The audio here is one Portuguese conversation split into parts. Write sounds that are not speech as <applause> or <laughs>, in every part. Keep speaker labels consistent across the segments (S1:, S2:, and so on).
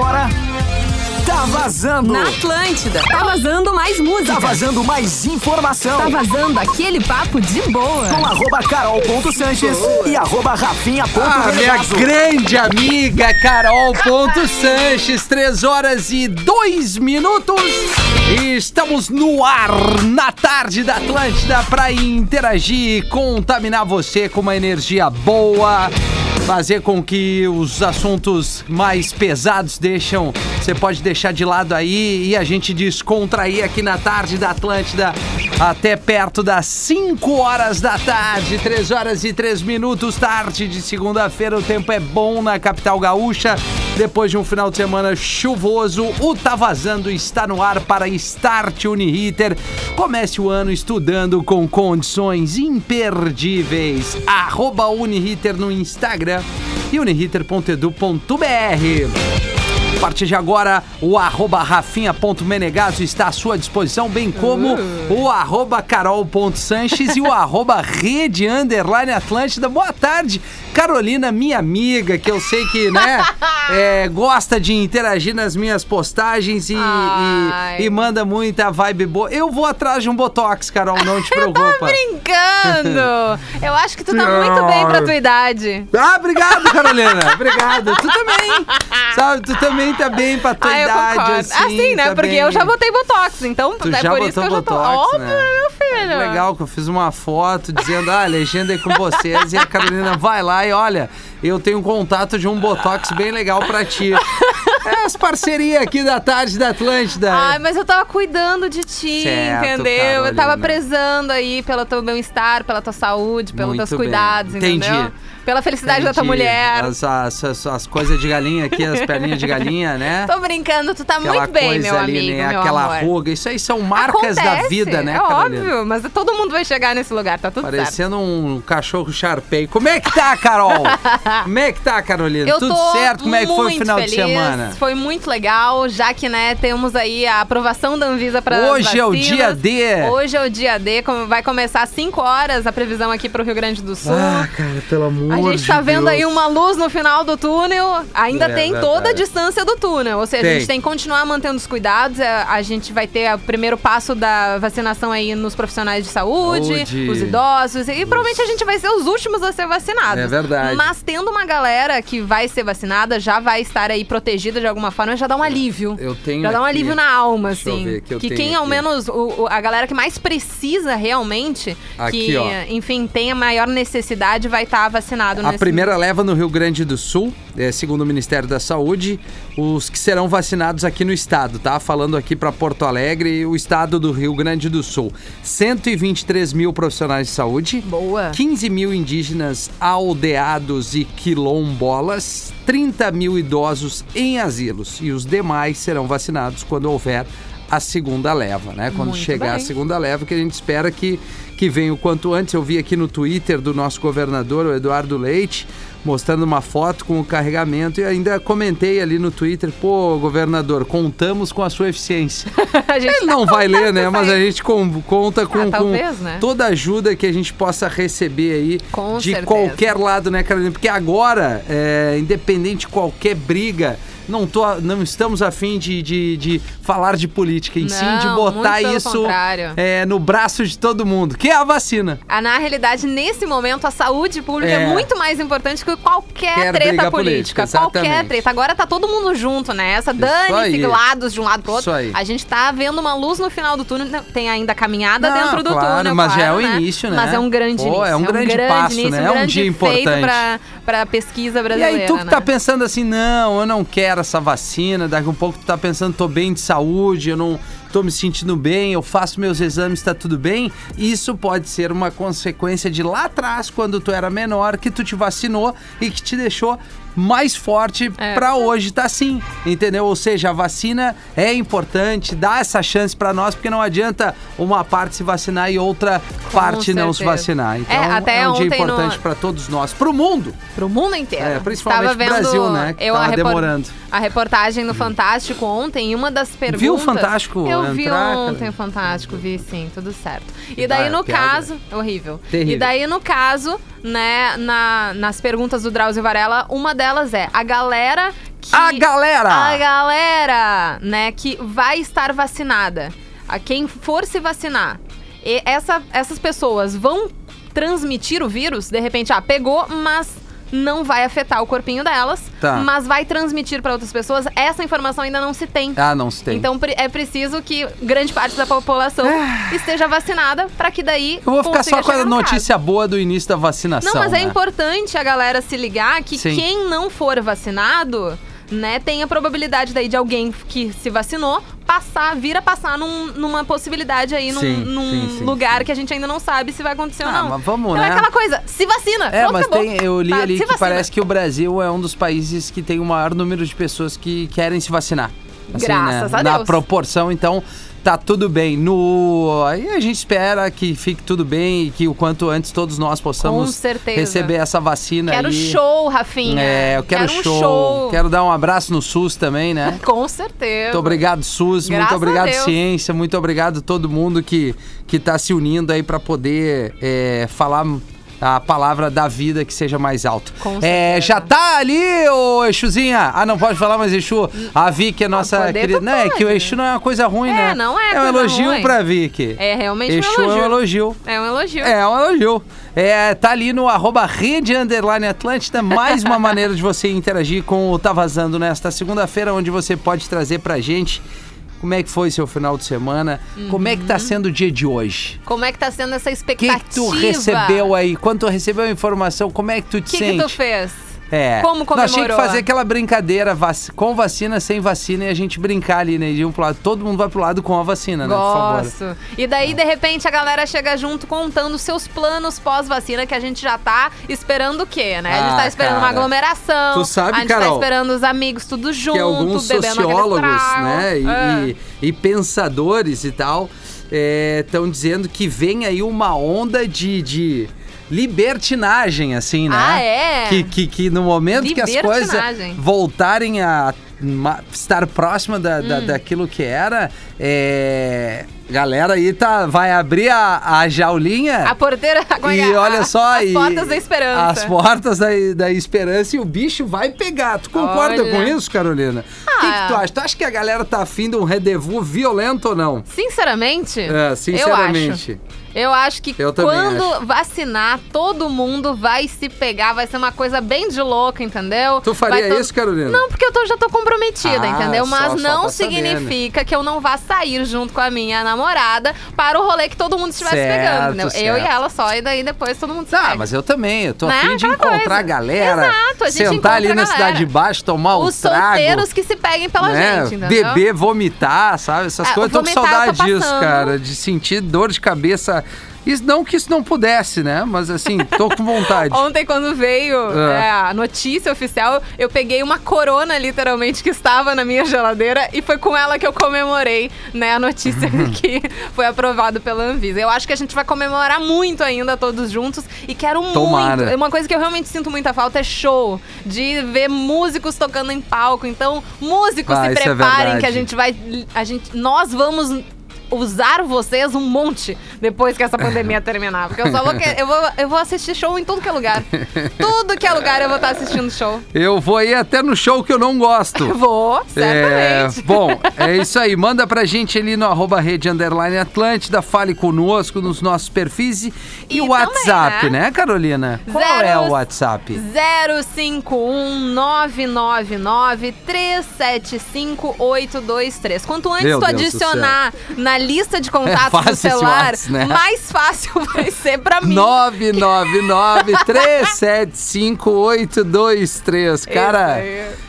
S1: agora. Tá vazando!
S2: Na Atlântida. Tá vazando mais música.
S1: Tá vazando mais informação!
S2: Tá vazando aquele papo de boa.
S1: Com arroba carol.sanches e arroba
S3: Ah, minha grande amiga Carol Ponto Sanches, 3 horas e 2 minutos. E estamos no ar na tarde da Atlântida para interagir, contaminar você com uma energia boa, fazer com que os assuntos mais pesados deixam, você pode deixar de lado aí e a gente descontrair aqui na tarde da Atlântida até perto das 5 horas da tarde, 3 horas e 3 minutos, tarde de segunda-feira. O tempo é bom na capital gaúcha. Depois de um final de semana chuvoso, o Tá Vazando está no ar para Start Uniriter. Comece o ano estudando com condições imperdíveis. Arroba Uniriter no Instagram e uniriter.edu.br. A partir de agora, o arroba rafinha.menegaso está à sua disposição, bem como o arroba carol.sanches e o <laughs> arroba rede underline Atlântida. Boa tarde, Carolina, minha amiga, que eu sei que, né, <laughs> é, gosta de interagir nas minhas postagens e, e, e manda muita vibe boa. Eu vou atrás de um Botox, Carol, não te <laughs> preocupa.
S4: Brincando! <laughs> Eu acho que tu tá muito bem pra tua idade.
S3: Ah, obrigado, Carolina. Obrigado. Tu também. Sabe, tu também tá bem pra tua
S4: ah, eu
S3: idade,
S4: concordo.
S3: assim.
S4: assim, né?
S3: tá
S4: Porque
S3: bem.
S4: eu já botei Botox, então
S3: Tu
S4: é por isso que eu já tô.
S3: Botox,
S4: Óbvio,
S3: né?
S4: meu filho.
S3: Legal que eu fiz uma foto dizendo, ah, a legenda é com vocês. E a Carolina vai lá e olha, eu tenho um contato de um Botox bem legal pra ti. É as parcerias aqui da tarde da Atlântida.
S4: Ai, mas eu tava cuidando de ti,
S3: Certo,
S4: entendeu? Eu tava
S3: Carolina.
S4: prezando aí pelo teu bem-estar, pela tua saúde, pelos
S3: Muito
S4: teus
S3: bem.
S4: cuidados,
S3: Entendi.
S4: entendeu? Pela felicidade da tua
S3: Entendi.
S4: mulher.
S3: As, as, as- as coisas de galinha aqui, as perninhas de galinha, né? <laughs>
S4: Tô brincando, tu tá
S3: Aquela
S4: muito bem, meu
S3: ali,
S4: amigo,
S3: né?
S4: meu
S3: Aquela
S4: amor.
S3: ruga. Isso aí são marcas da
S4: Acontece,
S3: vida, né,
S4: É
S3: Carolina?
S4: óbvio, mas todo mundo vai chegar nesse lugar, tá tudo certo.
S3: Parecendo um cachorro Sharpei. Como é que tá, Carol? <laughs> Como é que tá, Carolina?
S4: Eu
S3: Tudo certo? Como é que foi o final
S4: feliz,
S3: de semana?
S4: Foi muito legal, já que, né, temos aí a aprovação da Anvisa para
S3: Hoje é o dia D.
S4: Hoje é o dia D, vai começar às 5 horas a previsão aqui pro Rio Grande do Sul.
S3: Ah, cara, pelo amor
S4: a gente tá vendo aí uma luz no final do túnel. Ainda
S3: É
S4: tem
S3: verdade.
S4: toda a distância do túnel. Ou seja, a
S3: Tem.
S4: gente tem que continuar mantendo os cuidados. É, A gente vai ter o primeiro passo da vacinação aí nos profissionais de saúde,
S3: Saúde.
S4: os idosos. E provavelmente a gente vai ser os últimos a ser vacinados.
S3: É verdade.
S4: Mas tendo uma galera que vai ser vacinada, já vai estar aí protegida de alguma forma, já dá um alívio.
S3: Eu tenho
S4: Já dá um
S3: aqui.
S4: alívio na alma,
S3: Deixa eu
S4: assim.
S3: ver que eu tenho
S4: quem, ao
S3: aqui.
S4: menos, o- o- a galera que mais precisa realmente,
S3: Aqui,
S4: que,
S3: ó.
S4: enfim, tem a maior necessidade, vai estar vacinado
S3: A primeira leva no Rio Grande do Sul, é, segundo o Ministério da Saúde, os que serão vacinados aqui no estado, tá? Falando aqui para Porto Alegre, o estado do Rio Grande do Sul. 123 mil profissionais de saúde.
S4: Boa.
S3: 15 mil indígenas aldeados e quilombolas, 30 mil idosos em asilos e os demais serão vacinados quando houver a segunda leva, né? Quando
S4: Muito
S3: chegar a
S4: bem.
S3: segunda leva, que a gente espera que, que venha o quanto antes. Eu vi aqui no Twitter do nosso governador, o Eduardo Leite, mostrando uma foto com o carregamento e ainda comentei ali no Twitter, pô, governador, contamos com a sua eficiência. <laughs>
S4: a
S3: Ele
S4: tá
S3: não vai ler, né? Mas a gente com- conta com,
S4: Ah,
S3: com
S4: talvez, né?
S3: toda a ajuda que a gente possa receber aí
S4: Com
S3: de
S4: certeza.
S3: qualquer lado, né, Carolina? Porque agora, é, independente de qualquer briga, não, tô, não estamos afim de, de, de falar de política, em sim de
S4: Não,
S3: botar isso é, no braço de todo mundo, que é a vacina.
S4: Ah, Na realidade, nesse momento, a saúde pública é,
S3: É.
S4: muito mais importante que qualquer
S3: Quer
S4: treta política.
S3: política,
S4: qualquer treta. Agora tá todo mundo junto, né? Essa dane-se lados de um lado pro
S3: Isso
S4: outro.
S3: aí.
S4: A gente tá vendo uma luz no final do túnel. Não, Tem ainda caminhada
S3: Não,
S4: dentro do
S3: claro,
S4: túnel,
S3: mas já
S4: claro,
S3: é o
S4: né?
S3: início, né?
S4: Mas é um grande
S3: Pô,
S4: início.
S3: é um grande passo,
S4: início,
S3: né?
S4: Um
S3: É um
S4: grande
S3: dia importante.
S4: pra, pra pesquisa
S3: E
S4: brasileira,
S3: aí, tu que
S4: né?
S3: tá pensando assim, não, eu não quero essa vacina, daqui a um pouco tu tá pensando, tô bem de saúde, eu não tô me sentindo bem, eu faço meus exames, tá tudo bem. Isso pode ser uma consequência de lá atrás, quando tu era menor, que tu te vacinou e que te deixou mais forte
S4: É.
S3: pra hoje tá assim, entendeu? Ou seja, a vacina é importante, dá essa chance pra nós, porque não adianta uma parte se vacinar e outra parte não se
S4: certeza.
S3: vacinar. Então
S4: É, até
S3: é um dia
S4: ontem no-
S3: importante pra todos nós, pro mundo.
S4: Pro mundo inteiro.
S3: É, principalmente pro
S4: vendo
S3: Brasil, né, que
S4: Eu
S3: tava
S4: a repor-
S3: demorando.
S4: A reportagem no Fantástico ontem, e uma das perguntas.
S3: Viu o Fantástico
S4: Eu vi
S3: entrar,
S4: ontem
S3: cara?
S4: o Fantástico, vi sim, tudo certo. E daí,
S3: ba-
S4: no
S3: piada.
S4: caso. Horrível.
S3: Terrível.
S4: E daí, no caso, né, na- nas perguntas do Drauzio Varela, uma delas é: a galera
S3: A galera!
S4: A galera, né, que vai estar vacinada. A quem for se vacinar. E essa, essas pessoas vão transmitir o vírus, de repente, ah, pegou, mas não vai afetar o corpinho delas,
S3: Tá.
S4: mas vai transmitir para outras pessoas. Essa informação ainda não se tem.
S3: Ah, não se tem.
S4: Então é preciso que grande parte da população esteja vacinada para que daí
S3: Eu vou ficar só com a
S4: chegar no caso.
S3: notícia boa do início da vacinação.
S4: Não, mas é
S3: né?
S4: importante a galera se ligar que
S3: Sim.
S4: quem não for vacinado, né, tem a probabilidade daí de alguém que se vacinou passar, vir a passar num- numa possibilidade aí, num,
S3: Sim,
S4: num
S3: sim, sim,
S4: lugar que a gente ainda não sabe se vai acontecer ou
S3: Ah,
S4: não.
S3: mas vamos,
S4: então
S3: né?
S4: é aquela coisa, se vacina.
S3: É,
S4: pronto,
S3: mas
S4: acabou.
S3: tem, eu li
S4: Tá,
S3: ali que
S4: vacina.
S3: parece que o Brasil é um dos países que tem o maior número de pessoas que querem se vacinar. Assim,
S4: Graças
S3: né?
S4: a
S3: Na
S4: Deus.
S3: proporção, então, tá tudo bem. No Aí a gente espera que fique tudo bem e que o quanto antes todos nós possamos receber essa vacina
S4: Quero
S3: aí.
S4: show, Rafinha.
S3: É, eu quero,
S4: um
S3: show.
S4: show.
S3: Quero dar um abraço no SUS também, né? <laughs>
S4: Com certeza.
S3: Muito obrigado, SUS.
S4: Graças
S3: muito obrigado, ciência. Muito obrigado a todo mundo que, que tá se unindo aí para poder é, falar a palavra da vida que seja mais alto.
S4: Com
S3: É, já tá ali, ô Exuzinha? Ah, não pode falar mais Exu. A Vicky é nossa
S4: poder,
S3: querida. Não, é que o. Exu não é uma coisa ruim,
S4: É,
S3: né?
S4: não é
S3: É um elogio
S4: ruim.
S3: pra Vicky.
S4: É realmente
S3: Exu
S4: um
S3: é um
S4: elogio.
S3: elogio.
S4: É um elogio.
S3: É, um elogio. É, tá ali no arroba rede underline Atlântida, mais uma <laughs> maneira de você interagir com o Tá Vazando nesta segunda-feira, onde você pode trazer pra gente como é que foi seu final de semana, como é que tá sendo o dia de hoje.
S4: Como é que tá sendo essa
S3: O que,
S4: expectativa?
S3: que tu recebeu aí? Quando tu recebeu a informação, como é que tu te
S4: O que,
S3: sente?
S4: que tu fez?
S3: É.
S4: Como
S3: Nós tínhamos que
S4: comemorou?
S3: fazer aquela brincadeira vac- com vacina, sem vacina e a gente brincar ali, né? De um pro lado. Todo mundo vai pro lado com a vacina, né? Por favor.
S4: Gosto. E daí, de repente, a galera chega junto contando seus planos pós-vacina, que a gente já tá esperando o quê, né? a gente
S3: Ah,
S4: tá esperando uma
S3: cara.
S4: aglomeração.
S3: Tu sabe,
S4: a gente
S3: Carol,
S4: tá esperando os amigos tudo junto,
S3: que alguns sociólogos, né, e,
S4: É.
S3: e- e pensadores e tal, estão dizendo que vem aí uma onda de, de libertinagem, assim, né?
S4: Ah, é?
S3: Que, que, que no momento que as coisas voltarem a estar próxima da,
S4: Hum.
S3: da- daquilo que era, é... Galera aí tá, vai abrir a, a jaulinha.
S4: A porteira... que
S3: E olha só,
S4: As
S3: e-
S4: portas da esperança.
S3: As portas da, da esperança e o bicho vai pegar. Tu concorda
S4: Olha.
S3: com isso, Carolina? O que,
S4: Ah.
S3: que tu acha? Tu acha que a galera tá afim de um rendezvous violento ou não?
S4: Sinceramente,
S3: É, sinceramente.
S4: eu acho. Eu acho que
S3: Eu
S4: quando
S3: acho.
S4: vacinar, todo mundo vai se pegar, vai ser uma coisa bem de louca, entendeu?
S3: Tu faria
S4: Vai to-
S3: isso, Carolina?
S4: Não, porque eu tô- já tô comprometida,
S3: Ah,
S4: entendeu?
S3: só-
S4: Mas
S3: só
S4: não
S3: pra saber,
S4: significa que eu não vá sair junto com a minha namorada para o rolê que todo mundo estivesse
S3: Certo,
S4: pegando, entendeu? Eu e
S3: certo.
S4: ela só, e daí depois todo mundo se pega.
S3: mas eu também. Eu tô
S4: Né?
S3: afim de
S4: Aquela
S3: encontrar
S4: coisa.
S3: a galera.
S4: Exato, a gente
S3: sentar ali na cidade de baixo, tomar
S4: Os
S3: trago.
S4: solteiros que se peguem pela
S3: né?
S4: gente, entendeu?
S3: Beber, vomitar, sabe? Essas
S4: Ah,
S3: coisas. Tô com
S4: eu
S3: saudade disso, cara. De sentir dor de cabeça. Isso, não que isso não pudesse, né? Mas assim, tô com vontade. <laughs>
S4: Ontem, quando veio
S3: É.
S4: é, a notícia oficial, eu peguei uma corona, literalmente, que estava na minha geladeira e foi com ela que eu comemorei, né, a notícia <laughs> que foi aprovado pela Anvisa. Eu acho que a gente vai comemorar muito ainda todos juntos e quero
S3: Tomara.
S4: muito. Uma coisa que eu realmente sinto muita falta é show, de ver músicos tocando em palco. Então, músicos
S3: Ah,
S4: se
S3: é
S4: preparem
S3: verdade.
S4: que a gente vai a gente nós vamos usar vocês um monte depois que essa pandemia <laughs> terminar. Porque eu só vou, que- eu vou, eu vou assistir show em tudo que é lugar. tudo que é lugar eu vou estar assistindo show.
S3: Eu vou ir até no show que eu não gosto. <laughs>
S4: Vou,
S3: É,
S4: certamente.
S3: bom, é isso aí. Manda pra gente ali no arroba rede underline Atlântida, fale conosco nos nossos perfis e, o
S4: também,
S3: WhatsApp, né,
S4: né?
S3: Carolina? Qual
S4: Zero-
S3: é o WhatsApp?
S4: 051 999 375 823. Quanto antes
S3: Meu
S4: tu
S3: Deus
S4: adicionar na lista de <laughs>
S3: É
S4: contatos
S3: fácil
S4: do celular,
S3: Whats, né?
S4: mais fácil <laughs> vai ser pra mim.
S3: 999-375-823. <laughs> Cara,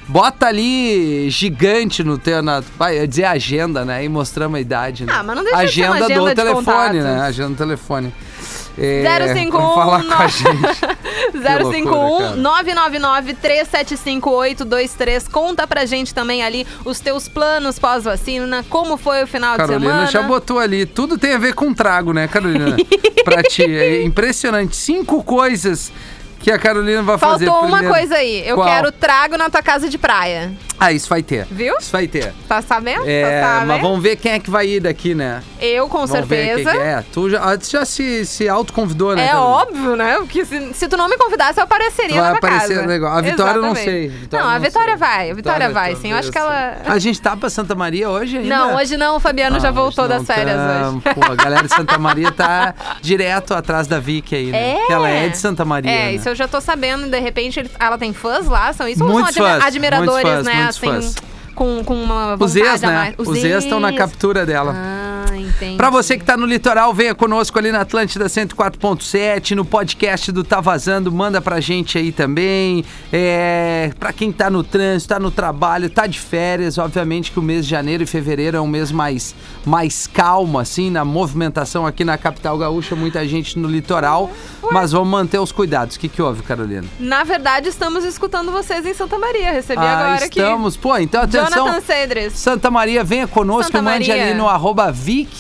S3: bota ali gigante no teu. Na, vai eu ia dizer agenda, né? E mostramos a idade. Né?
S4: Ah, mas não deixa de ser
S3: agenda
S4: agenda
S3: do telefone,
S4: contatos.
S3: né? Agenda do telefone. É,
S4: 051
S3: vamos falar com a gente. <laughs>
S4: 051
S3: cara.
S4: 999 375 823. Conta pra gente também ali os teus planos pós-vacina, como foi o final de
S3: Carolina
S4: semana.
S3: já botou ali. Tudo tem a ver com trago, né, Carolina? <laughs> pra ti. É impressionante. Cinco coisas que a Carolina vai fazer
S4: Faltou uma
S3: primeiro?
S4: coisa aí. Eu
S3: Qual?
S4: quero trago na tua casa de praia.
S3: Ah, isso vai ter.
S4: Viu?
S3: Isso vai ter.
S4: Tá sabendo?
S3: É,
S4: tá sabendo?
S3: mas vamos ver quem é que vai ir daqui, né?
S4: Eu, com
S3: Vamos ver
S4: certeza.
S3: quem que é. Tu já, ah, tu já se, se autoconvidou, né?
S4: É
S3: Carolina?
S4: óbvio, né? Porque se, se tu não me convidasse, eu apareceria
S3: Tu vai
S4: na
S3: aparecer
S4: casa.
S3: legal. A Vitória eu não
S4: Exatamente.
S3: sei. Vitória
S4: não, a Vitória
S3: sei.
S4: vai. A Vitória vai,
S3: talvez
S4: sim. Eu acho que ela...
S3: A gente tá pra Santa Maria hoje ainda?
S4: Não, hoje não. O Fabiano já
S3: Não,
S4: voltou das
S3: não
S4: férias
S3: tamo.
S4: hoje.
S3: Pô, a galera de Santa Maria tá direto atrás da Vicky aí, né? <laughs>
S4: É.
S3: Porque ela é de Santa Maria.
S4: É,
S3: né?
S4: isso eu já tô sabendo. De repente, ele- ela tem fãs lá? São isso? Ou
S3: Muitos
S4: são admi-
S3: fãs,
S4: admiradores,
S3: muitos fãs,
S4: né?
S3: muitos
S4: assim,
S3: fãs.
S4: com, com uma
S3: Os
S4: vontade
S3: ex,
S4: a
S3: né?
S4: mais.
S3: Os ex estão na
S4: ex.
S3: captura dela.
S4: Ah,
S3: Pra você que tá no litoral, venha conosco ali na Atlântida 104.7, no podcast do Tá Vazando, manda pra gente aí também. É, pra quem tá no trânsito, tá no trabalho, tá de férias, obviamente que o mês de janeiro e fevereiro é um mês mais, mais calmo, assim, na movimentação aqui na capital gaúcha, muita gente no litoral, mas vamos manter os cuidados. O que que houve, Carolina?
S4: Na verdade, estamos escutando vocês em Santa Maria. Recebi
S3: ah,
S4: agora aqui.
S3: estamos. Pô, então atenção.
S4: Jonathan Cedres.
S3: Santa Maria, venha conosco,
S4: Santa
S3: mande
S4: Maria.
S3: ali no arroba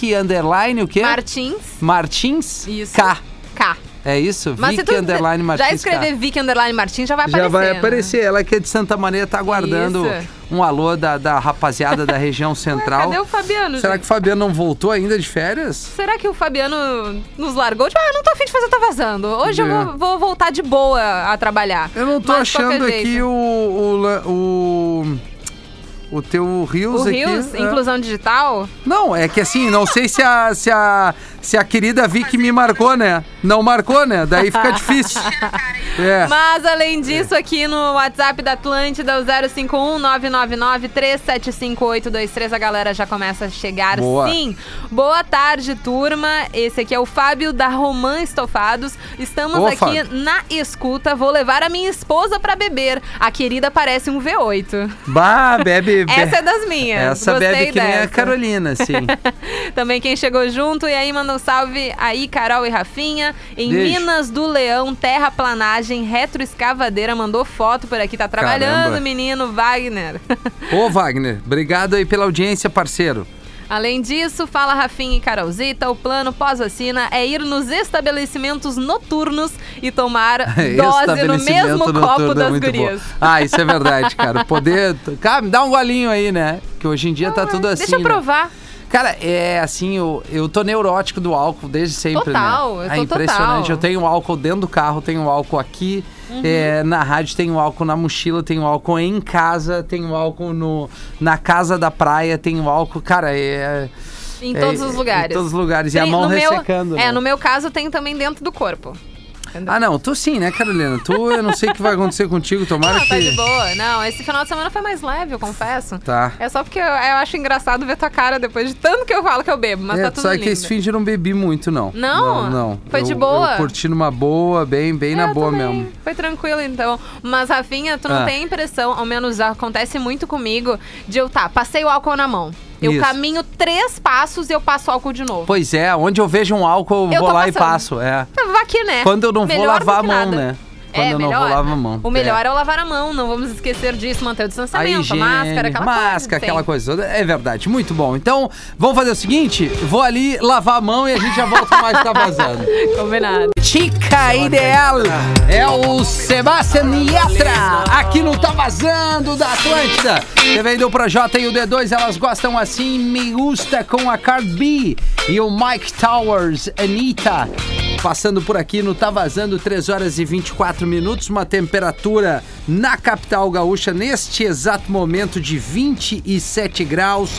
S3: Vicky underline, o quê?
S4: Martins.
S3: Martins
S4: Isso.
S3: K.
S4: K.
S3: É isso?
S4: Mas se
S3: Vicky
S4: tu
S3: underline Martins
S4: já escrever
S3: K.
S4: Vicky Underline Martins, já vai
S3: Já
S4: aparecer.
S3: vai
S4: né?
S3: aparecer. Ela que é de Santa Maria tá aguardando
S4: Isso.
S3: um alô da, da rapaziada da região <laughs>
S4: Ué,
S3: central.
S4: cadê o Fabiano?
S3: Será
S4: gente?
S3: que o Fabiano não voltou ainda de férias?
S4: Será que o Fabiano nos largou? Tipo, ah, não tô afim de fazer, tá vazando. Hoje eu
S3: É.
S4: vou, vou voltar de boa a trabalhar.
S3: Eu não tô
S4: Mas
S3: achando aqui o, o, o. o teu Rios
S4: O
S3: aqui.
S4: Rios,
S3: é.
S4: inclusão digital?
S3: Não, é que assim, não sei se a, se a, se a querida Vicky me marcou, né? Não marcou, né? Daí fica <laughs> difícil. É.
S4: Mas além disso, aqui no WhatsApp da Atlântida, o 051 999 375 a galera já começa a chegar.
S3: Boa.
S4: Sim. Boa tarde, turma. Esse aqui é o Fábio da Romã Estofados. Estamos
S3: Ô,
S4: aqui
S3: Fábio.
S4: na escuta. Vou levar a minha esposa pra beber. A querida parece um V8.
S3: Bah, bebe. <laughs> be-
S4: Essa é das minhas.
S3: Essa
S4: Gostei
S3: bebe que nem a
S4: dessa.
S3: Carolina, sim. <laughs>
S4: Também quem chegou junto. E aí, manda um salve aí, Carol e Rafinha. Em. Minas do Leão, terraplanagem, retroescavadeira. Mandou foto por aqui. Tá trabalhando,
S3: Caramba.
S4: menino Wagner.
S3: Ô, Wagner, obrigado aí pela audiência, parceiro.
S4: Além disso, fala Rafinha e Carolzita, o plano pós-vacina é ir nos estabelecimentos noturnos e tomar <laughs> dose no mesmo copo
S3: é
S4: das
S3: muito
S4: gurias.
S3: bom. Ah, isso é verdade, cara. Poder. <laughs> Cara, me dá um golinho aí, né? Que hoje em dia tá tudo assim.
S4: Deixa eu
S3: né? Cara, é assim, eu, eu tô neurótico do álcool desde sempre,
S4: Total,
S3: né?
S4: eu
S3: é
S4: tô
S3: impressionante.
S4: total.
S3: Eu tenho álcool dentro do carro, tenho álcool aqui,
S4: Uhum.
S3: é, na rádio tenho álcool na mochila, tenho álcool em casa, tenho álcool no, na casa da praia, tenho álcool, cara, é...
S4: Em
S3: é-
S4: todos os lugares.
S3: Em todos os lugares. E a
S4: Tem-
S3: mão
S4: no meu-
S3: ressecando,
S4: É,
S3: né?
S4: no meu caso tem também dentro do corpo.
S3: Ah, não, tu sim, né, Carolina? Tu, eu não sei o que vai acontecer contigo, tomara
S4: Não,
S3: que...
S4: tá de boa. Não, esse final de semana foi mais leve, eu confesso.
S3: Tá.
S4: É só porque eu, eu acho engraçado ver tua cara depois de tanto que eu falo que eu bebo, mas
S3: é,
S4: tá
S3: tu
S4: tudo
S3: sabe
S4: lindo.
S3: que esse fim de não bebi muito, não.
S4: Não?
S3: Não, não.
S4: Foi
S3: Eu-
S4: de boa?
S3: Eu curti numa boa, bem, bem na
S4: É,
S3: boa
S4: também.
S3: mesmo.
S4: Foi tranquilo, então. Mas, Rafinha, tu não
S3: Ah.
S4: tem impressão, ao menos acontece muito comigo, de eu, tá, passei o álcool na mão. Eu
S3: Isso.
S4: caminho três passos e eu passo álcool de novo.
S3: Pois é, onde eu vejo um álcool, eu
S4: Eu
S3: vou lá e
S4: passando.
S3: passo. É.
S4: Vá aqui, né?
S3: Quando eu não vou
S4: Melhor do
S3: lavar a mão,
S4: nada.
S3: né? Quando
S4: é,
S3: eu não
S4: melhor.
S3: vou lavar a mão.
S4: O melhor é. o lavar a mão, não vamos esquecer disso, manter o
S3: A
S4: distanciamento,
S3: higiene,
S4: máscara, aquela coisa.
S3: máscara, aquela coisa toda. É verdade, muito bom. Então, vamos fazer o seguinte: vou ali lavar a mão e a gente já volta mais que tá vazando. <laughs>
S4: Combinado.
S3: Chica Ideal é o Sebastian Yatra aqui no Tá Vazando da Atlântida. Você vem do Projota e o D2, elas gostam assim, me gusta com a Card B e o Mike Towers, Anitta. Passando por aqui no Tá Vazando, 3 horas e 24 minutos, uma temperatura na capital gaúcha neste exato momento de 27 graus.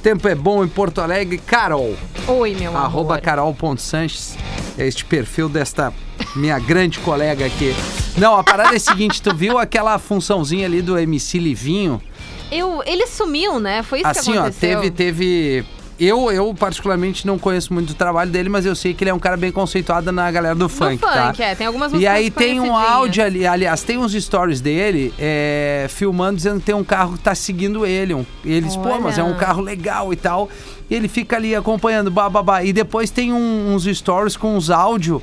S3: Tempo é bom em Porto Alegre. Carol,
S4: Oi, meu
S3: arroba
S4: amor.
S3: carol.sanches, é este perfil desta minha grande colega aqui. Não, a parada é a seguinte, tu viu aquela funçãozinha ali do MC Livinho?
S4: Eu, ele sumiu, né? Foi isso
S3: assim,
S4: que
S3: ó,
S4: aconteceu.
S3: teve, teve... Eu, eu particularmente não conheço muito o trabalho dele, mas eu sei que ele é um cara bem conceituado na galera do funk,
S4: funk,
S3: tá?
S4: é. Tem algumas
S3: E aí tem um áudio ali, aliás, tem uns stories dele é, filmando dizendo que tem um carro que tá seguindo ele. Um, e ele diz, pô, mas é um
S4: Olha.
S3: carro legal e tal. E ele fica ali acompanhando, bababá. E depois tem um- uns stories com uns áudios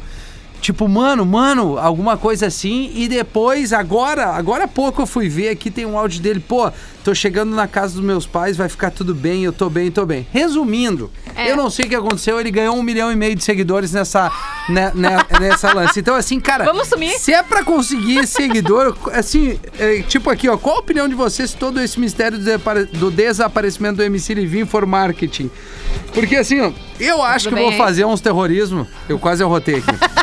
S3: Tipo, mano, mano, alguma coisa assim. E depois, agora, agora há pouco eu fui ver aqui, tem um áudio dele. Pô, tô chegando na casa dos meus pais, vai ficar tudo bem, eu tô bem, tô bem. Resumindo,
S4: É.
S3: eu não sei o que aconteceu, ele ganhou um milhão e meio de seguidores nessa, né, né, nessa lance. Então, assim, cara.
S4: Vamos sumir?
S3: Se é pra conseguir seguidor, assim, é, tipo aqui, ó, qual a opinião de vocês se todo esse mistério do, desapare- do desaparecimento do MC Livinho for marketing? Porque assim, ó, eu acho
S4: Tudo
S3: que eu vou
S4: bem, hein?
S3: fazer uns terrorismo. Eu quase arrotei aqui.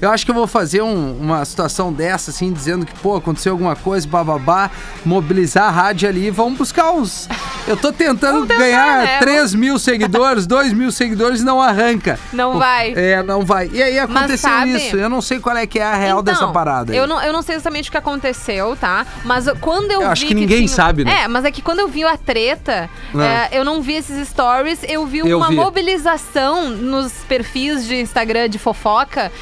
S3: Eu acho que eu vou fazer um- uma situação dessa, assim, dizendo que, pô, aconteceu alguma coisa, bababá, mobilizar a rádio ali, vamos buscar uns. Eu tô tentando
S4: tentar,
S3: ganhar
S4: né?
S3: 3 mil seguidores, <laughs> 2 mil seguidores e não arranca.
S4: Não vai.
S3: É, não vai. E aí aconteceu
S4: sabe-
S3: isso. Eu não sei qual é que é a real dessa
S4: Então,
S3: parada. aí.
S4: Eu não, eu não sei exatamente o que aconteceu, tá? Mas quando eu,
S3: Eu
S4: vi.
S3: acho que ninguém
S4: tinha-
S3: sabe, né?
S4: É, mas é que quando eu vi a treta,
S3: É.
S4: é, eu não vi esses stories, eu vi
S3: Eu
S4: uma
S3: vi.
S4: mobilização nos perfis de Instagram de fofoca,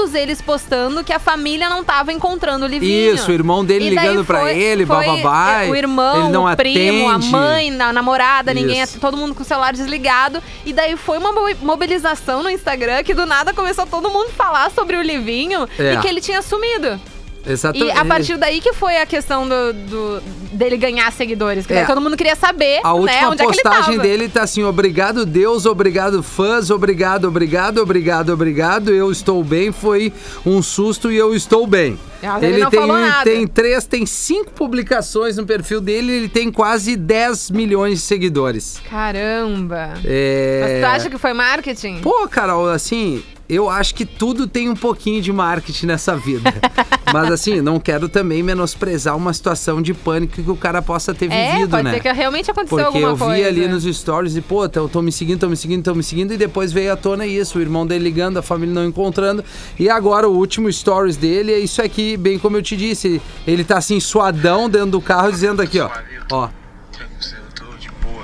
S4: todos eles postando que a família não tava encontrando o Livinho.
S3: Isso, o irmão dele ligando pra
S4: foi-
S3: ele, bababá,
S4: é, O irmão,
S3: ele não
S4: o primo,
S3: atende.
S4: a mãe, a namorada, ninguém,
S3: Isso.
S4: todo mundo com o celular desligado. E daí foi uma mo- mobilização no Instagram que do nada começou todo mundo falar sobre o Livinho
S3: É.
S4: e que ele tinha sumido.
S3: Exatamente.
S4: E a partir daí que foi a questão do, do- dele ganhar seguidores. Que
S3: É.
S4: todo mundo queria saber,
S3: A
S4: né,
S3: última
S4: é que ele
S3: postagem
S4: tava.
S3: dele tá assim: obrigado Deus, obrigado fãs, obrigado, obrigado, obrigado, obrigado. Eu estou bem, foi um susto e eu estou bem.
S4: Ah, ele não
S3: tem, tem três, tem cinco publicações no perfil dele, ele tem quase 10 milhões de seguidores.
S4: Caramba.
S3: É...
S4: Mas tu acha que foi marketing?
S3: Pô, Carol, assim, eu acho que tudo tem um pouquinho de marketing nessa vida. <laughs> Mas assim, não quero também menosprezar uma situação de pânico que o cara possa ter
S4: é,
S3: vivido,
S4: pode
S3: né?
S4: ser que realmente aconteceu
S3: Porque
S4: alguma
S3: eu vi
S4: coisa.
S3: ali nos stories e, pô, tô, tô me seguindo, tô me seguindo, tô me seguindo, e depois veio à tona isso, o irmão dele ligando, a família não encontrando. E agora o último stories dele é isso aqui, bem como eu te disse. Ele tá assim, suadão dentro do carro, dizendo aqui, ó. Ó.
S5: Tranquilo, eu tô de boa.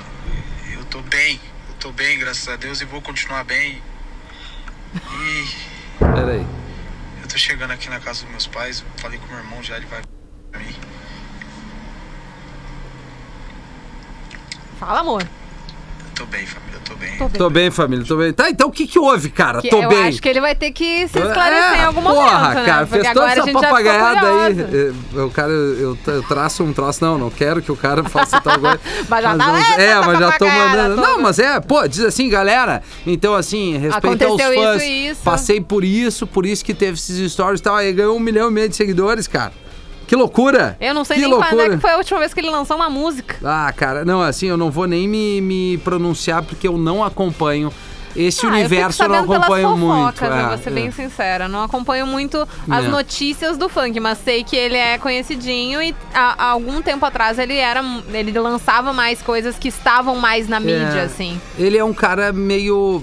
S5: Eu tô bem, eu tô bem, graças a Deus, e vou continuar bem. E
S3: Pera aí.
S5: eu tô chegando aqui na casa dos meus pais, falei com meu irmão já, ele vai pra mim.
S4: Fala, amor.
S5: Eu tô bem, família, eu tô bem.
S4: Tô bem.
S3: Tô bem, família, tô bem. Tá, então o que que houve, cara?
S4: Que
S3: tô
S4: eu
S3: bem.
S4: acho que ele vai ter que se esclarecer
S3: É,
S4: em algum
S3: porra,
S4: momento, né?
S3: cara,
S4: Porque
S3: fez toda
S4: agora a
S3: essa
S4: gente já ficou
S3: papagaiada aí. É, Eu, cara, eu, eu traço um troço, não, não quero que o cara faça tal coisa. <laughs>
S4: Mas já tá
S3: vamos-
S4: essa
S3: É, mas já tô mandando.
S4: toda.
S3: Não, mas é, pô, diz assim, galera. Então, assim, respeita aos
S4: Aconteceu
S3: fãs.
S4: isso isso.
S3: Passei por isso, por isso que teve esses stories e tal. Aí ganhou um milhão e meio de seguidores, cara. Que loucura!
S4: Eu não sei
S3: que
S4: nem
S3: loucura.
S4: quando é que foi a última vez que ele lançou uma música.
S3: Ah, cara, não, assim, eu não vou nem me, me pronunciar porque eu não acompanho. Esse
S4: Ah,
S3: universo eu,
S4: eu,
S3: não acompanho
S4: pelas
S3: muito.
S4: fofocas,
S3: é,
S4: vou ser
S3: é.
S4: bem sincera. Não acompanho muito as
S3: É.
S4: notícias do funk, mas sei que ele é conhecidinho e há, há algum tempo atrás ele era. Ele lançava mais coisas que estavam mais na mídia,
S3: É.
S4: assim.
S3: Ele é um cara meio.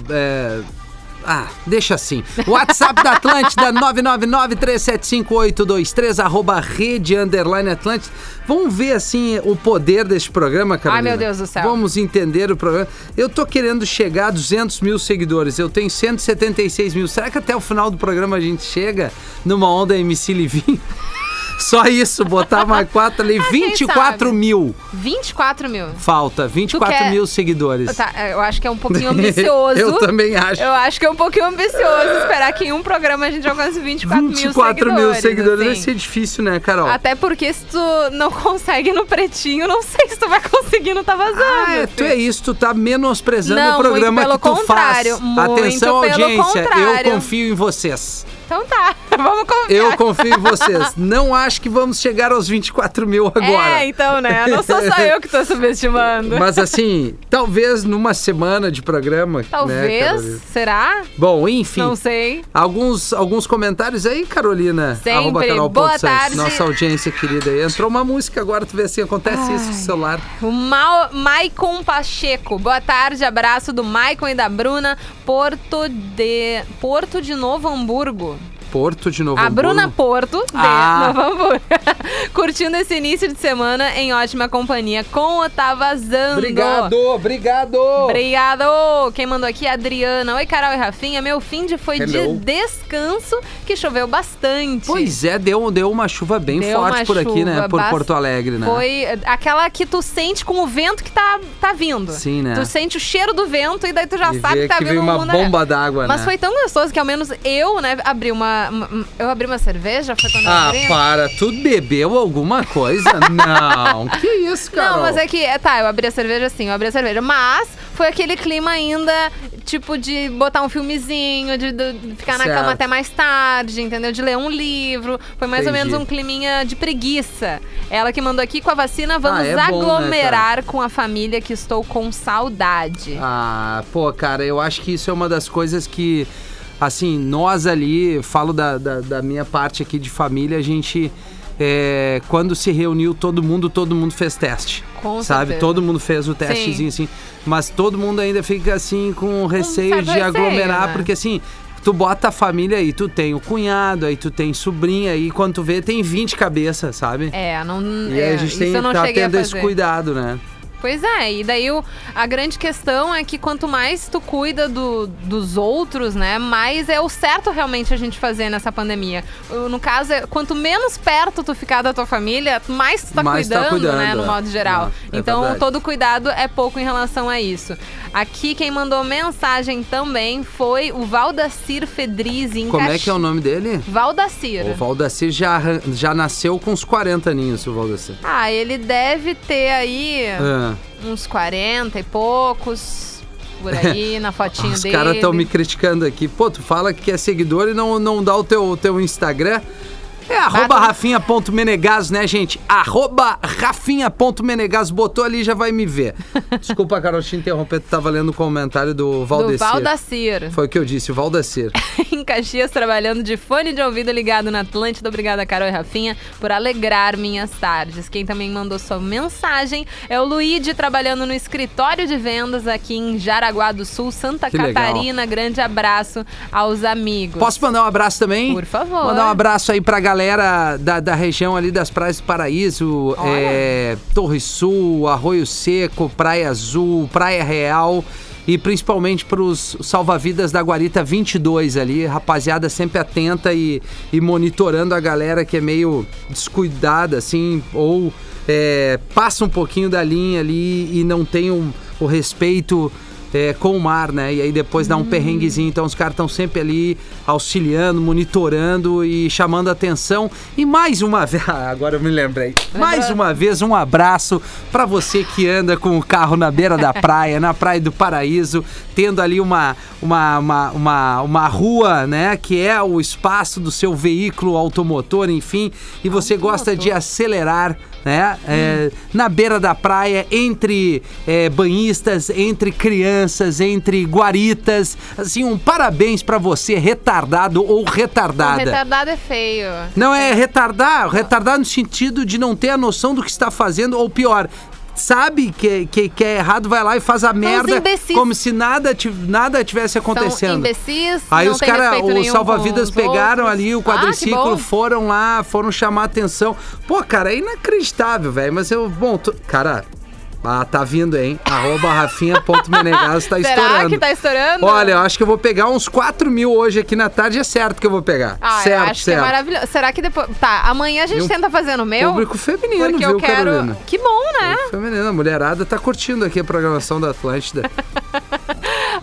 S3: Ah, deixa assim. WhatsApp da Atlântida, <laughs> 999-375-823, arroba rede underline Atlântida. Vamos ver, assim, o poder deste programa, Carolina.
S4: meu Deus do céu.
S3: Vamos entender o programa. Eu tô querendo chegar a 200 mil seguidores. Eu tenho 176 mil. Será que até o final do programa a gente chega numa onda MC Livinho? <laughs> Só isso, botar mais quatro ali. <laughs>
S4: Ah, quem
S3: 24
S4: sabe?
S3: mil.
S4: 24 mil.
S3: Falta, 24
S4: quer-
S3: mil seguidores.
S4: Tá, eu acho que é um pouquinho ambicioso. <laughs>
S3: Eu também acho.
S4: Eu acho que é um pouquinho ambicioso esperar que em um programa a gente alcance 24,
S3: 24
S4: mil
S3: mil
S4: seguidores.
S3: seguidores vai
S4: assim.
S3: ser difícil, né, Carol?
S4: Até porque se tu não consegue no pretinho, não sei se tu vai conseguir no Tá Vazando.
S3: Ah, é, tu é isso, tu tá menosprezando
S4: Não,
S3: o programa que tu
S4: contrário,
S3: faz. Atenção, audiência, eu
S4: contrário.
S3: confio em vocês.
S4: Então tá, <laughs> vamos confiar.
S3: Eu confio em vocês. Não acho que vamos chegar aos 24 mil agora.
S4: É, então, né? Não sou só eu que tô subestimando.
S3: Mas assim, talvez numa semana de programa. Né,
S4: Talvez,
S3: Carolina?
S4: será?
S3: Bom, enfim.
S4: Não sei.
S3: Alguns, alguns comentários aí, Carolina.
S4: Sempre. Boa tarde.
S3: Nossa audiência querida aí. Entrou uma música agora, tu vê assim, acontece isso no celular.
S4: O Mal, Maicon Pacheco. Boa tarde, abraço do Maicon e da Bruna. Porto de, Porto de Novo Hamburgo.
S3: Porto de Novo
S4: A
S3: Hamburgo.
S4: Bruna Porto, de
S3: Ah.
S4: Novo Hamburgo. <laughs> Curtindo esse início de semana em ótima companhia com o Tá Vazando.
S3: Obrigado, obrigado.
S4: Obrigado! Quem mandou aqui é a Adriana. Oi, Carol e Rafinha. Meu fim de foi de
S3: Hello.
S4: descanso, que choveu bastante.
S3: Pois é, deu, deu uma chuva bem
S4: Deu
S3: forte por aqui, né? Por Porto Alegre, né?
S4: Foi aquela que tu sente com o vento que tá, tá vindo.
S3: Sim, né?
S4: Tu sente o cheiro do vento e daí tu já
S3: E
S4: sabe que tá
S3: que
S4: vindo um
S3: uma
S4: mundo
S3: bomba d'água,
S4: Mas
S3: né?
S4: foi tão gostoso que ao menos eu, né, abri uma, uma- Eu abri uma cerveja, foi quando eu
S3: Ah,
S4: abri?
S3: para. Tu bebeu alguma coisa? <laughs> Não. Que isso, cara?
S4: Não, mas é que, é, tá, eu abri a cerveja sim, eu abri a cerveja. Mas foi aquele clima ainda, tipo, de botar um filmezinho, de, de ficar na
S3: Certo.
S4: cama até mais tarde, entendeu? De ler um livro. Foi mais
S3: Entendi.
S4: ou menos um climinha de preguiça. Ela que mandou aqui com a vacina, vamos
S3: Ah, é bom, né,
S4: aglomerar com a família que estou com saudade.
S3: Ah, pô, cara, eu acho que isso é uma das coisas que, assim, nós ali, falo da, da, da minha parte aqui de família, a gente, é, quando se reuniu todo mundo, todo mundo fez teste.
S4: Com
S3: sabe?
S4: certeza.
S3: Todo mundo fez o testezinho, assim. Mas todo mundo ainda fica, assim, com receio de
S4: receio,
S3: aglomerar,
S4: né?
S3: porque, assim... Tu bota a família aí, tu tem o cunhado, aí tu tem sobrinha, aí quando tu vê, tem 20 cabeças, sabe?
S4: É, não.
S3: E
S4: é,
S3: a gente tem tá tendo esse cuidado, né?
S4: Pois é, e daí o- a grande questão é que quanto mais tu cuida do- dos outros, né, mais é o certo realmente a gente fazer nessa pandemia. No caso, é, quanto menos perto tu ficar da tua família, mais tu tá,
S3: Mais tá
S4: cuidando,
S3: cuidando,
S4: né, no
S3: é.
S4: modo geral.
S3: É, é
S4: então, todo cuidado é pouco em relação a isso. Aqui, quem mandou mensagem também foi o Valdacir Fedrizi, em
S3: Como é
S4: Caxi-
S3: que é o nome dele?
S4: Valdacir.
S3: O Valdacir já, já nasceu com uns 40 aninhos, o Valdacir.
S4: Ah, ele deve ter aí
S3: Ah,
S4: uns 40 e poucos por aí, <laughs> na fotinho
S3: os
S4: dele.
S3: caras estão me criticando aqui. Pô, tu fala que é seguidor e não, não dá o teu, teu Instagram. É arroba rafinha.menegas, né, gente? Arroba rafinha.menegas. Botou ali já vai me ver. <laughs> Desculpa, Carol, te interromper. Tu tava lendo o comentário do
S4: do
S3: Valdecir.
S4: Valdacir.
S3: Foi o que eu disse, o Valdacir. <laughs>
S4: em Caxias, trabalhando de fone de ouvido ligado na Atlântida. Obrigada, Carol e Rafinha, por alegrar minhas tardes. Quem também mandou sua mensagem é o Luigi, trabalhando no escritório de vendas aqui em Jaraguá do Sul, Santa
S3: Que legal.
S4: Catarina. Grande abraço aos amigos.
S3: Posso mandar um abraço também?
S4: Por favor.
S3: Mandar um abraço aí pra galera da, da região ali das Praias do Paraíso, é, Torre Sul, Arroio Seco, Praia Azul, Praia Real. E principalmente pros salva-vidas da Guarita 22 ali, rapaziada sempre atenta e, e monitorando a galera que é meio descuidada, assim, ou é, passa um pouquinho da linha ali e não tem um- o respeito é, com o mar, né? E aí depois dá um perrenguezinho. Então os caras estão sempre ali auxiliando, monitorando e chamando atenção. E mais uma vez, <laughs> Ah, agora eu me lembrei. Mais uma vez, um abraço para você que anda com o carro na beira da <laughs> praia, na Praia do Paraíso, tendo ali uma, uma, uma, uma, uma rua, né? Que é o espaço do seu veículo automotor, enfim. E você gosta de acelerar né? É, na beira da praia, entre é, banhistas, entre crianças, entre guaritas. Assim, um parabéns pra você, retardado ou
S4: O
S3: retardada.
S4: retardado é feio.
S3: Não é retardar, retardar no sentido de não ter a noção do que está fazendo, ou pior. Sabe que, que, que é errado, vai lá e faz a merda
S4: imbecis.
S3: como se nada, nada tivesse
S4: São
S3: acontecendo.
S4: imbecis,
S3: Aí os caras, os salva-vidas pegaram
S4: outros.
S3: ali o
S4: Ah,
S3: quadriciclo,
S4: bom.
S3: foram lá, foram chamar atenção. Pô, cara, é inacreditável, velho. Mas eu, bom, tu- cara, ah, tá vindo, hein? Arroba rafinha.menegas tá <laughs>
S4: Será
S3: estourando.
S4: que tá estourando?
S3: Olha, eu acho que eu vou pegar uns 4 mil hoje aqui na tarde, é certo que eu vou pegar.
S4: Ah,
S3: certo,
S4: acho
S3: certo.
S4: que é maravilhoso. Será que depois. Tá, amanhã a gente
S3: um
S4: tenta fazer no meu?
S3: Público feminino,
S4: porque
S3: viu,
S4: eu quero.
S3: Carolina?
S4: Que bom, né?
S3: Feminina, a mulherada tá curtindo aqui a programação da Atlântida. <laughs>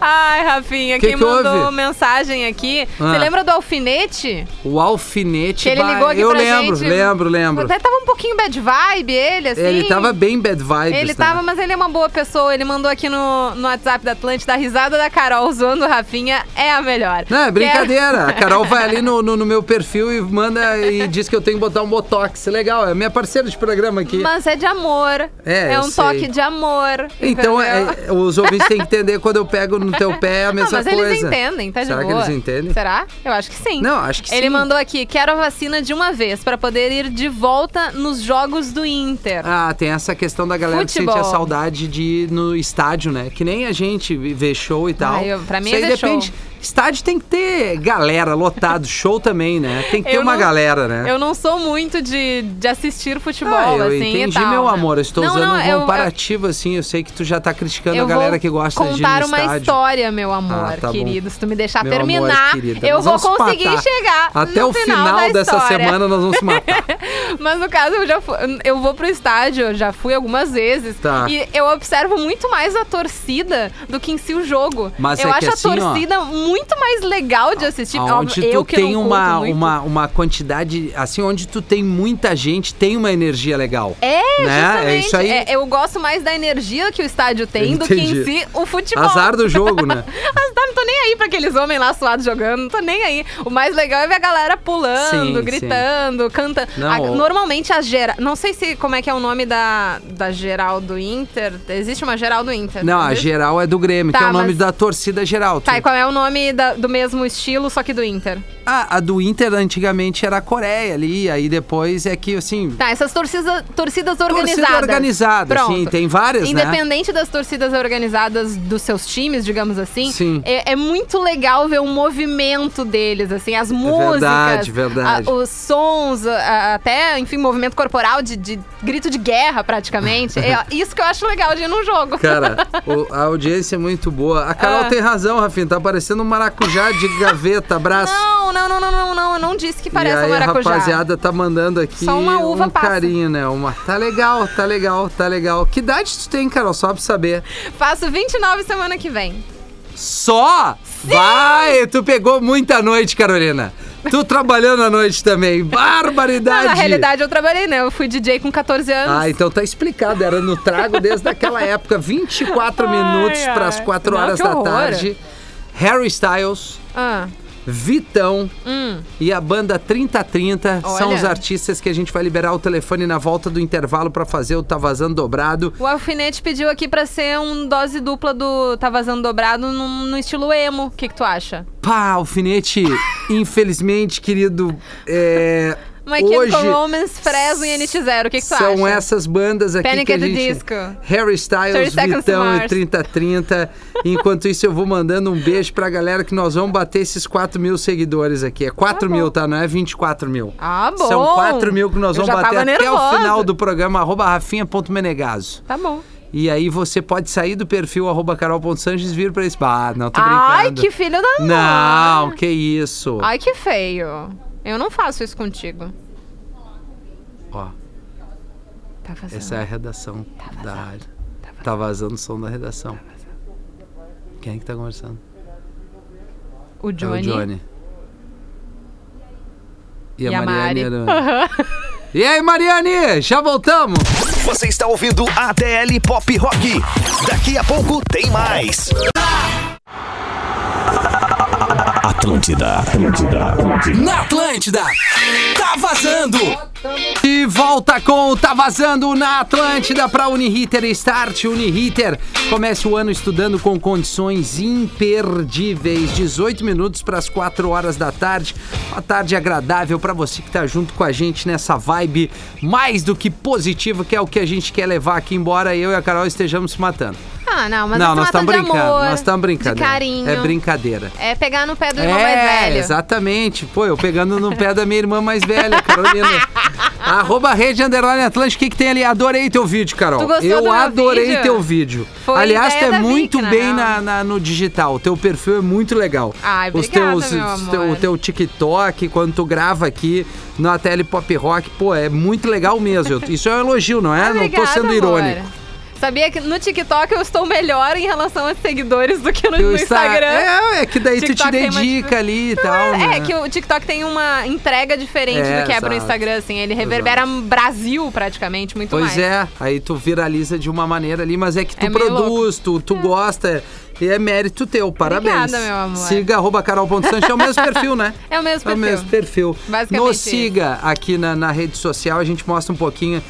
S4: Ai, Rafinha,
S3: Que
S4: quem
S3: que
S4: mandou
S3: houve?
S4: mensagem aqui.
S3: Ah.
S4: Você lembra do alfinete?
S3: O alfinete.
S4: Que ele ligou aqui
S3: eu
S4: pra
S3: lembro,
S4: gente.
S3: lembro, lembro.
S4: Até tava um pouquinho bad vibe, ele, assim.
S3: Ele tava bem bad vibes,
S4: Ele
S3: né?
S4: tava, mas ele é uma boa pessoa. Ele mandou aqui no, no WhatsApp da Atlântida a risada da Carol zoando o Rafinha é a melhor.
S3: Não, é brincadeira. A Carol vai ali no, no, no meu perfil e manda e diz que eu tenho que botar um botox. Legal, é minha parceira de programa aqui.
S4: Mas é de amor.
S3: É, eu
S4: um
S3: sei.
S4: toque de amor.
S3: Então,
S4: entendeu?
S3: é, os ouvintes têm que entender quando eu pego no teu pé é a
S4: Não,
S3: mesma
S4: mas
S3: coisa.
S4: eles entendem, tá de
S3: Será
S4: boa.
S3: que eles entendem?
S4: Será? Eu acho que sim.
S3: Não, acho que
S4: Ele
S3: sim.
S4: mandou aqui, quero a vacina de uma vez pra poder ir de volta nos jogos do Inter.
S3: Ah, tem essa questão da galera que
S4: Futebol.
S3: sente a saudade de ir no estádio, né? Que nem a gente ver show e tal.
S4: Ah, eu- pra mim
S3: Isso
S4: é
S3: aí
S4: ver show.
S3: Estádio tem que ter galera, lotado, show também, né? Tem que ter
S4: Eu
S3: uma
S4: não-
S3: galera, né?
S4: Eu não sou muito de, de assistir futebol,
S3: Ah, eu
S4: assim,
S3: entendi,
S4: tal,
S3: meu
S4: né?
S3: amor. Eu estou
S4: Não,
S3: usando
S4: não,
S3: um
S4: eu-
S3: comparativo, assim. Eu sei que tu já tá criticando
S4: Eu
S3: a galera que gosta de ir
S4: contar uma
S3: estádio.
S4: história, meu amor,
S3: Ah, tá
S4: querido. Se tu me deixar
S3: Meu amor,
S4: terminar,
S3: querida,
S4: eu vou conseguir
S3: matar.
S4: chegar
S3: Até o final, dessa
S4: história.
S3: semana nós vamos se matar. <laughs>
S4: Mas no caso, eu já fui, eu vou pro estádio, eu já fui algumas vezes.
S3: Tá.
S4: E eu observo muito mais a torcida do que em si o jogo.
S3: Mas
S4: eu
S3: é
S4: acho
S3: que
S4: a
S3: assim, ó,
S4: torcida muito mais legal de assistir.
S3: Onde tu
S4: que
S3: tem
S4: não
S3: uma,
S4: muito.
S3: uma, uma quantidade, assim, onde tu tem muita gente, tem uma energia legal.
S4: É,
S3: né?
S4: justamente.
S3: É isso aí.
S4: É, eu gosto mais da energia que o estádio tem do que em si o futebol.
S3: Azar do jogo, né? <laughs>
S4: Azar, não tô nem aí pra aqueles homens lá suados jogando, não tô nem aí. O mais legal é ver a galera pulando,
S3: Sim,
S4: gritando, cantando.
S3: Não,
S4: A- normalmente a gera. Não sei se como é que é o nome da, da geral do Inter. Existe uma geral do Inter.
S3: Não, a
S4: existe?
S3: geral é do Grêmio,
S4: Tá,
S3: que é o nome
S4: mas-
S3: da torcida geral.
S4: Tá,
S3: Tu-
S4: e qual é o nome da- do mesmo estilo, só que do Inter?
S3: Ah, a do Inter antigamente era a Coreia ali, aí depois é que, assim...
S4: Tá, essas torcidas, torcidas organizadas.
S3: Torcida organizada,
S4: Pronto.
S3: sim, tem várias, né?
S4: Independente das torcidas organizadas dos seus times, digamos assim,
S3: Sim.
S4: É, é muito legal ver o movimento deles, assim, as músicas,
S3: É verdade, verdade.
S4: a- os sons, a- até, enfim, movimento corporal de, de grito de guerra, praticamente. <laughs> é isso que eu acho legal de ir num jogo.
S3: Cara, <laughs> o- a audiência é muito boa. A Carol
S4: Ah.
S3: tem razão, Rafinha, tá parecendo um maracujá de gaveta, abraço.
S4: Não, não, não, não, não, não, eu não disse que
S3: e
S4: parece
S3: aí
S4: um
S3: a
S4: maracujá.
S3: rapaziada tá mandando aqui
S4: Só uma uva
S3: um
S4: passa.
S3: carinho, né? Uma... Tá legal, tá legal, tá legal. Que idade tu tem, Carol? Só pra saber.
S4: Faço 29 semana que vem.
S3: Só? Vai! Tu pegou muita noite, Carolina. Tu trabalhando à noite também. Barbaridade!
S4: Não, na realidade, eu trabalhei, né? Eu fui DJ com 14 anos.
S3: Ah, então tá explicado. Era no trago desde aquela época. 24
S4: Ai,
S3: minutos para as 4
S4: Não,
S3: horas da
S4: horror.
S3: tarde. Harry Styles,
S4: Ah,
S3: Vitão
S4: hum.
S3: e a banda 3030 são
S4: Olha.
S3: os artistas que a gente vai liberar o telefone na volta do intervalo para fazer o Tá Vazando Dobrado.
S4: O Alfinete pediu aqui pra ser um dose dupla do Tá Vazando Dobrado no, no estilo emo. O que, que tu acha?
S3: Pá, alfinete, <laughs> infelizmente, querido, é,
S4: My
S3: hoje
S4: Chemical Romance, Fresno e NX0. O que, que tu
S3: são
S4: acha?
S3: essas bandas aqui
S4: Panic
S3: que a gente...
S4: Disco.
S3: Harry Styles,
S4: 30 Seconds to
S3: Vitão e
S4: Mars.
S3: 3030. Enquanto isso, eu vou mandando um beijo pra galera que nós vamos bater esses 4 mil seguidores aqui. É 4
S4: Tá
S3: mil, tá? Não é 24 mil.
S4: Ah, bom.
S3: São 4 mil que nós vamos bater até o
S4: nervosa.
S3: final do programa, arroba rafinha.menegaso.
S4: Tá bom.
S3: E aí você pode sair do perfil arroba carol.sanches e vir pra esse... Ah, não, tô brincando.
S4: Ai, que filho da mãe.
S3: Não, que isso.
S4: Ai, que feio. Eu não faço isso contigo.
S3: Ó,
S4: Tá fazendo.
S3: essa é a redação da rádio. Tá vazando o som da redação. Quem é que tá conversando?
S4: O Johnny.
S3: É o Johnny. E a,
S4: E a
S3: Mariane.
S4: Mari.
S3: Arana. E aí, Mariane? Já voltamos?
S1: Você está ouvindo ATL Pop Rock. Daqui a pouco tem mais. Atlântida, Atlântida, Atlântida.
S3: Na Atlântida. Tá vazando. E volta com o Tá Vazando na Atlântida para Uniriter Start. Uniriter comece o ano estudando com condições imperdíveis. 18 minutos para as 4 horas da tarde. Uma tarde agradável para você que tá junto com a gente nessa vibe mais do que positiva, que é o que a gente quer levar aqui, embora eu e a Carol estejamos se matando.
S4: Ah, não, mas
S3: não,
S4: é
S3: nós
S4: estamos
S3: brincando.
S4: amor,
S3: nós estamos brincando.
S4: De carinho.
S3: É brincadeira.
S4: É pegar no pé do irmão mais
S3: É,
S4: velho.
S3: exatamente. Pô, eu pegando no pé da minha irmã mais velha, Carolina. <laughs> <laughs> Arroba Rede Underline Atlântico, o que, que tem ali? Adorei teu vídeo, Carol. Eu adorei
S4: vídeo?
S3: teu vídeo.
S4: Foi
S3: Aliás, tu é muito
S4: Vicky, na
S3: bem na, na- no digital. O teu perfil é muito legal.
S4: Ai,
S3: Os
S4: obrigada,
S3: teus, os
S4: amor.
S3: teu, o teu TikTok, quando tu grava aqui na tele Pop Rock, pô, é muito legal mesmo. <laughs> Isso é um elogio, não é? não tô
S4: Obrigada,
S3: sendo
S4: amor. Sabia que no TikTok eu estou melhor em relação a seguidores do que no, no Instagram.
S3: É, é que daí tu te
S4: TikTok tem mais-
S3: dedica ali e
S4: Não,
S3: tal.
S4: é,
S3: né?
S4: é que o TikTok tem uma entrega diferente
S3: É,
S4: do que é pro
S3: exato.
S4: Instagram, assim. Ele reverbera Brasil praticamente, muito
S3: Pois
S4: mais.
S3: é, aí tu viraliza de uma maneira ali, mas é que tu
S4: É
S3: produz, tu, tu gosta, e é mérito teu, parabéns.
S4: Obrigada, meu amor.
S3: Siga arroba carol.sanches, é o mesmo perfil, né? <laughs>
S4: É o mesmo
S3: É o
S4: perfil.
S3: mesmo perfil.
S4: Basicamente
S3: Nos siga aqui na, na rede social, a gente mostra um pouquinho,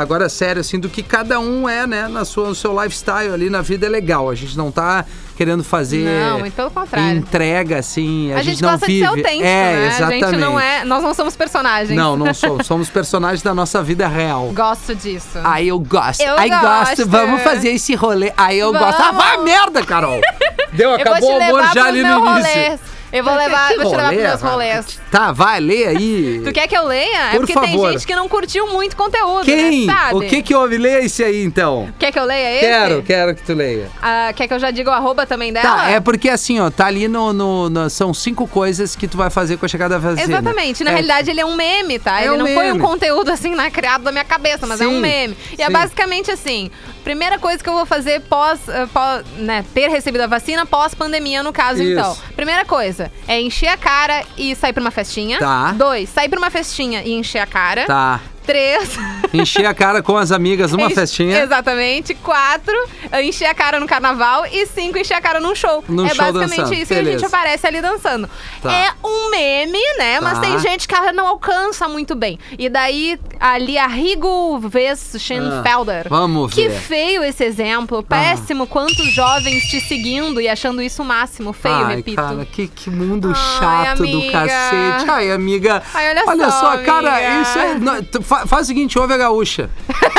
S3: agora sério, assim, do que cada um é, né, na sua, no seu lifestyle ali na vida é legal. A gente não tá querendo fazer
S4: Não, muito pelo contrário.
S3: entrega, assim, a,
S4: A, gente,
S3: não
S4: gosta
S3: vive.
S4: de ser autêntico,
S3: é,
S4: né?
S3: exatamente.
S4: A gente não é. Nós não somos personagens.
S3: Não, não <laughs> somos, somos personagens da nossa vida real.
S4: Gosto disso.
S3: Aí eu gosto.
S4: Eu
S3: Aí gosto.
S4: gosto.
S3: Vamos fazer esse rolê. Aí eu
S4: Vamos.
S3: gosto. Ah, vai a merda, Carol. <laughs> Deu,
S4: eu
S3: acabou o amor já ali no início.
S4: Eu vou levar, vou te levar pros meus rolês.
S3: Tá, vai, lê aí. <laughs>
S4: Tu quer que eu leia? é
S3: Por
S4: porque
S3: favor.
S4: tem gente que não curtiu muito conteúdo,
S3: Quem?
S4: né?
S3: O que que houve? Lê esse aí, então.
S4: Quer que eu leia esse?
S3: Quero, quero que tu leia.
S4: Ah, quer que eu já diga o arroba também dela?
S3: Tá, é porque assim, ó, tá ali no, no- no- São cinco coisas que tu vai fazer com a chegada da vacina.
S4: Exatamente. Na
S3: É,
S4: realidade, ele é um meme, tá?
S3: É
S4: ele
S3: um
S4: não foi um
S3: meme.
S4: conteúdo assim, né, criado da minha cabeça, mas é
S3: Sim,
S4: um meme. E é
S3: sim.
S4: basicamente assim: primeira coisa que eu vou fazer pós, eh, pós né, ter recebido a vacina, pós-pandemia, no caso,
S3: Isso.
S4: então. Primeira coisa é encher a cara e sair pra uma festinha.
S3: Tá.
S4: Dois, sair pra uma festinha e encher a cara.
S3: Tá.
S4: Três.
S3: Encher a cara com as amigas numa
S4: enche-
S3: festinha.
S4: Exatamente. Quatro, encher a cara no carnaval. E cinco, encher a cara num show.
S3: Num
S4: é
S3: show
S4: basicamente
S3: dançando.
S4: isso que a
S3: Beleza.
S4: gente aparece ali dançando.
S3: Tá.
S4: É um meme, né? Mas
S3: Tá.
S4: tem gente que não alcança muito bem. E daí, ali, a Rigo Westschenfelder.
S3: Ah, vamos
S4: Que
S3: ver. Ah.
S4: feio esse exemplo. Péssimo. Quantos jovens te seguindo e achando isso o máximo. Feio,
S3: Ai,
S4: repito.
S3: cara, que, que mundo
S4: Ai,
S3: chato do cacete. Ai, amiga.
S4: Ai, olha só,
S3: cara,
S4: amiga.
S3: isso é. Não, fa- faz o seguinte, ouve a gaúcha. <laughs>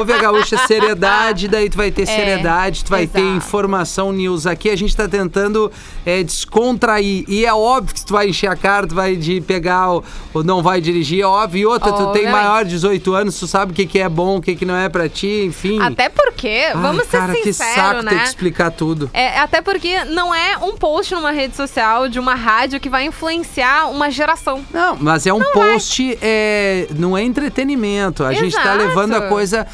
S3: Ouve a gaúcha seriedade, daí tu vai ter seriedade, tu vai ter
S4: É, exato.
S3: informação news. Aqui a gente tá tentando é, descontrair. E é óbvio que tu vai encher a cara, tu vai de pegar ou, ou não vai dirigir, é óbvio. E outra, tu tem maior de 18 anos, tu sabe o que, que é bom, o que, que não é pra ti, enfim.
S4: Até porque,
S3: Ai,
S4: vamos
S3: cara,
S4: ser
S3: que
S4: sinceros,
S3: saco
S4: né?
S3: ter que explicar tudo.
S4: É, até porque não é um post numa rede social de uma rádio que vai influenciar uma geração.
S3: Não, mas é um post, é, não é entretenimento. A gente tá
S4: Exato.
S3: levando a coisa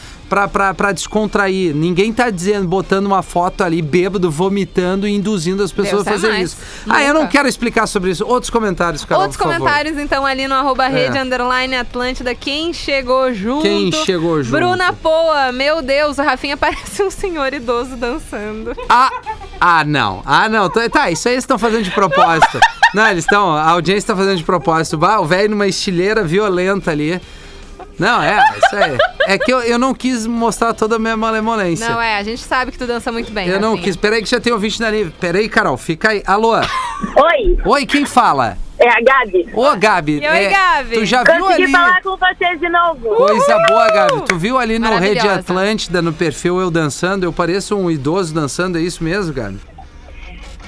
S3: pra descontrair. Ninguém tá dizendo, botando uma foto ali, bêbado, vomitando e induzindo as pessoas
S4: Deus
S3: a
S4: é
S3: fazer
S4: mais.
S3: isso. Ah, eu não
S4: Nunca.
S3: quero explicar sobre isso. Outros comentários, Carol,
S4: Outros
S3: por favor.
S4: comentários, então, ali no arroba rede
S3: É.
S4: underline Atlântida. Quem chegou junto?
S3: Quem chegou junto?
S4: Bruna Poa. Meu Deus, o Rafinha <laughs> parece um senhor idoso dançando.
S3: Ah, ah, não. Ah, não. Tá, tá, isso aí eles estão fazendo de propósito. <laughs> não, eles estão. A audiência tá fazendo de propósito. Bah, o velho numa estileira violenta ali. Não, é, isso aí. É que eu, eu não quis mostrar toda a minha malemolência.
S4: Não, é, a gente sabe que tu dança muito bem,
S3: Eu não
S4: Rafinha.
S3: quis. Peraí que já tem ouvinte na linha. Peraí, Carol, fica aí. Alô?
S6: Oi,
S3: Oi, quem fala?
S6: é a Gabi.
S3: Ô, Gabi.
S4: E oi, Gabi?
S3: Tu já viu
S6: Consegui
S3: ali...
S6: falar com vocês de novo.
S3: Coisa boa, Gabi. Tu viu ali no Rede
S4: Maravilhosa.
S3: Atlântida, no perfil, eu dançando? Eu pareço um idoso dançando, é isso mesmo, Gabi?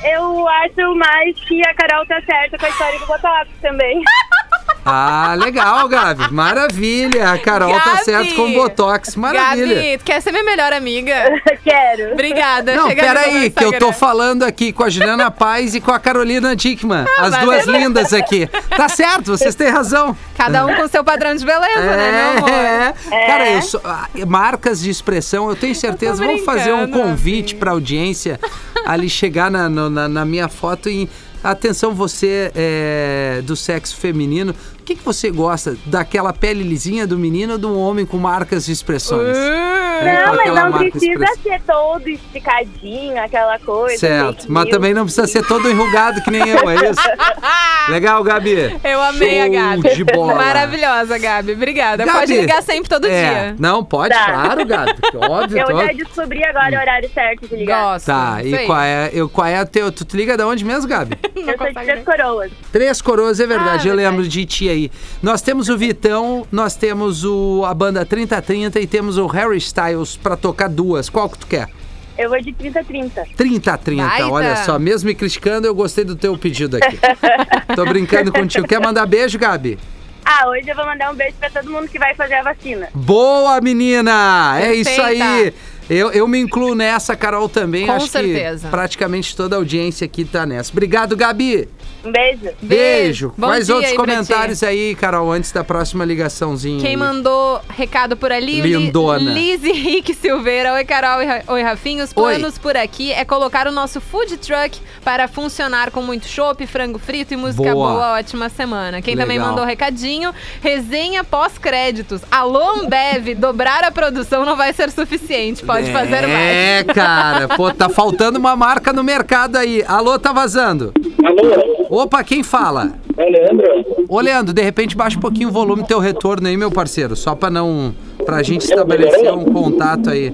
S6: Eu acho mais que a Carol tá certa com a história do Botox também. <laughs>
S3: Ah, legal, Gabi. Maravilha. A Carol tá
S4: Gabi!
S3: certo com Botox. Maravilha.
S4: Gabi, tu quer ser minha melhor amiga? <laughs>
S6: Quero.
S4: Obrigada.
S3: Não, peraí, que eu tô falando aqui com a Juliana Paz e com a Carolina Dickman. as
S4: mas
S3: duas
S4: é-
S3: lindas aqui. Tá certo, vocês têm razão.
S4: Cada um com seu padrão de beleza, né, meu amor?
S3: É, Cara, eu sou- ah, marcas de expressão, eu tenho certeza. Vamos fazer um convite pra audiência ali chegar na, na, na minha foto e. Atenção, você é, do sexo feminino, o que, que você gosta? Daquela pele lisinha do menino ou do homem com marcas de expressões? É, com
S6: Não, mas não precisa
S3: express-
S6: ser todo esticadinho, aquela coisa.
S3: Certo, mas também não precisa ser todo enrugado que nem eu, é isso? <laughs> Legal, Gabi?
S4: Eu amei a
S3: Show
S4: Gabi.
S3: de bola.
S4: Maravilhosa, Gabi. Obrigada.
S3: Gabi,
S4: Pode ligar sempre, todo
S3: é,
S4: dia.
S3: Não, pode,
S6: Tá.
S3: claro, Gabi. Óbvio,
S6: Eu
S3: tô-
S6: já descobri agora o horário certo de ligar.
S4: Gosto.
S3: Tá, e qual é, eu, qual é a teu. Tu te liga de onde mesmo, Gabi? <laughs>
S6: Eu sou de Três Coroas.
S3: Três Coroas, é verdade,
S4: Ah,
S3: eu
S4: verdade.
S3: lembro de ti aí. Nós temos o Vitão, nós temos o, a banda 3030 e temos o Harry Styles pra tocar duas. Qual que tu quer?
S6: Eu vou de 30-30.
S3: 3030,
S4: Baita.
S3: olha só, mesmo me criticando, eu gostei do teu pedido aqui. <laughs> Tô brincando contigo. Quer mandar beijo, Gabi?
S6: Ah, hoje eu vou mandar um beijo pra todo mundo que vai fazer a vacina.
S3: Boa, menina! É isso aí. Eu, eu me incluo nessa, Carol também.
S4: Com
S3: Acho
S4: certeza.
S3: que praticamente toda a audiência aqui tá nessa. Obrigado, Gabi.
S6: Um beijo.
S3: Beijo.
S4: Bom
S3: Quais outros
S4: aí
S3: comentários aí, Carol, antes da próxima ligaçãozinha?
S4: Quem
S3: aí?
S4: mandou recado por ali?
S3: Lindona.
S4: Liz Henrique Silveira. Oi, Carol. Oi, Ra- Oi, Rafinha. Os
S3: Oi.
S4: planos por aqui é colocar o nosso food truck para funcionar com muito chopp, frango frito e música
S3: Boa.
S4: boa. Ótima semana. Quem também
S3: Legal.
S4: mandou recadinho, resenha pós-créditos. Alô, Ambev, dobrar a produção não vai ser suficiente. Pode fazer mais.
S3: É, cara. Pô, tá faltando uma marca no mercado aí. Alô, tá vazando.
S5: Alô,
S3: Opa, quem fala?
S5: é Leandro?
S3: Ô, Leandro, de repente baixa um pouquinho o volume do teu retorno aí, meu parceiro. Só pra não... Pra gente estabelecer um contato aí.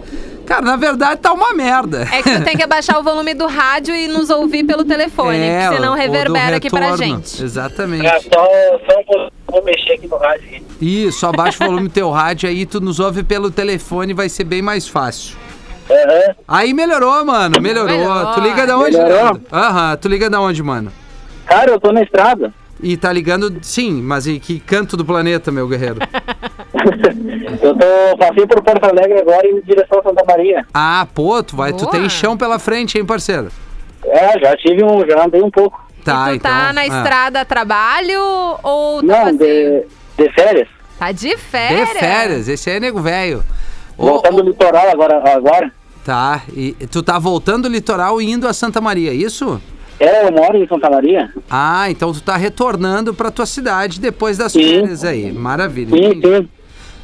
S3: Cara, na verdade tá uma merda.
S4: É que tu tem que abaixar o volume do rádio e nos ouvir pelo telefone,
S3: É,
S4: porque senão reverbera aqui pra gente.
S3: Exatamente.
S5: É, só, só um vou mexer aqui no rádio.
S3: Isso, abaixa o volume do teu rádio aí, tu nos ouve pelo telefone, vai ser bem mais fácil.
S7: Aham.
S3: Aí melhorou, mano. Melhorou.
S4: Melhorou.
S3: Tu liga da onde? Aham, tu liga da onde, mano?
S7: Cara, eu tô na estrada.
S3: E tá ligando, sim, mas em que canto do planeta, meu guerreiro? <laughs>
S7: Eu tô passei por Porto Alegre agora em direção a Santa Maria.
S3: Ah, pô, tu vai, tu tem chão pela frente, hein, parceiro?
S7: É, já tive um, já andei um pouco.
S3: Tá,
S4: e tu tá
S3: então.
S4: na
S3: ah.
S4: estrada trabalho ou tá
S7: Não,
S4: passeio?
S7: de, de férias.
S4: Tá de
S3: De
S4: férias.
S3: férias, esse aí é nego velho.
S7: Voltando do litoral agora. agora.
S3: Tá, e tu tá voltando do litoral e indo a Santa Maria, é isso?
S7: É, eu moro em Santa Maria.
S3: Ah, então tu tá retornando pra tua cidade depois das
S7: Sim.
S3: férias aí. Maravilha.
S7: Sim, sim.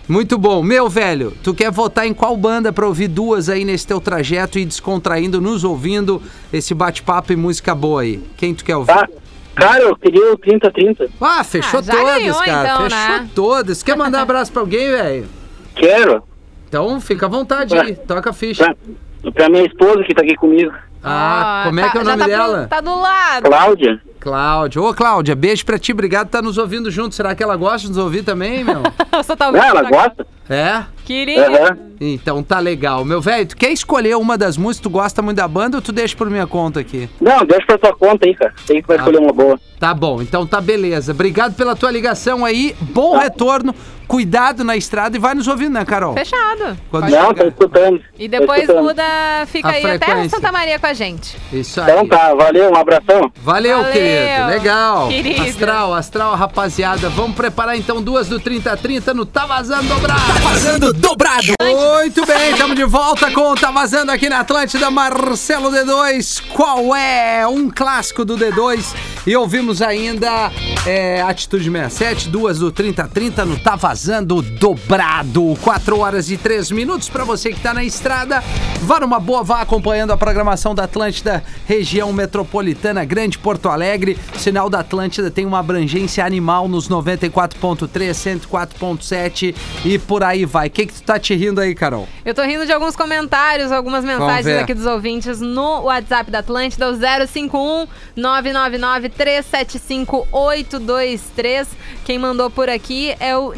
S3: Muito bom. Meu velho, tu quer votar em qual banda pra ouvir duas aí nesse teu trajeto e descontraindo, nos ouvindo esse bate-papo e música boa aí? Quem tu quer ouvir?
S7: Tá. Cara, eu queria o 30-30.
S3: Ah, fechou
S4: Ah, já
S3: todas,
S4: ganhou,
S3: cara.
S4: então,
S3: fechou
S4: né?
S3: todas. Quer mandar um <laughs> abraço pra alguém, velho?
S7: Quero.
S3: Então fica à vontade aí, toca a ficha.
S7: Pra, pra minha esposa que tá aqui comigo.
S3: Ah, como é
S4: tá-
S3: que é o nome
S4: tá pro-
S3: dela?
S4: tá do lado.
S7: Cláudia.
S3: Cláudia. Ô, Cláudia, beijo pra ti, obrigado por tá nos ouvindo junto. Será que ela gosta de nos ouvir também, meu? <laughs>
S4: Só tá ouvindo
S7: ela
S4: só-
S7: gosta?
S3: é?
S4: Queria.
S7: Aham.
S3: Então tá legal. Meu velho, tu quer escolher uma das músicas? Tu gosta muito da banda ou tu deixa por minha conta aqui?
S7: Não, deixa pra tua conta aí, cara. Tem que vai escolher uma boa.
S3: Tá bom, então tá beleza. Obrigado pela tua ligação aí. Bom retorno. Cuidado na estrada e vai nos ouvindo, né, Carol?
S4: Fechado.
S3: Quando
S7: Não,
S3: chegar.
S7: tô escutando.
S4: E
S7: Tô
S4: depois
S7: escutando.
S4: muda, fica
S3: A
S4: aí até
S3: frequência.
S4: Santa Maria com a gente.
S3: Isso aí.
S7: Então tá, valeu, um abração.
S3: Valeu,
S4: Valeu,
S3: querido. Legal.
S4: querido.
S3: Astral, astral, rapaziada. Vamos preparar então duas do 3030 no Tá Vazando Dobrado.
S1: Vazando dobrado.
S3: Muito bem, estamos de volta com o Tá Vazando aqui na Atlântida, Marcelo D2. Qual é um clássico do D2? E ouvimos ainda é, Atitude 67, duas do 3030 no Tá Vazando Dobrado. 4 horas e 3 minutos para você que tá na estrada. Vá numa boa, vá acompanhando a programação da Atlântida, região metropolitana, Grande Porto Alegre. O sinal da Atlântida tem uma abrangência animal nos 94.3, 104.7 e por aí vai. O que, que tu tá te rindo aí, Carol?
S4: Eu tô rindo de alguns comentários, algumas mensagens aqui dos ouvintes no WhatsApp da Atlântida, o 051 999 375 823. Quem mandou por aqui é o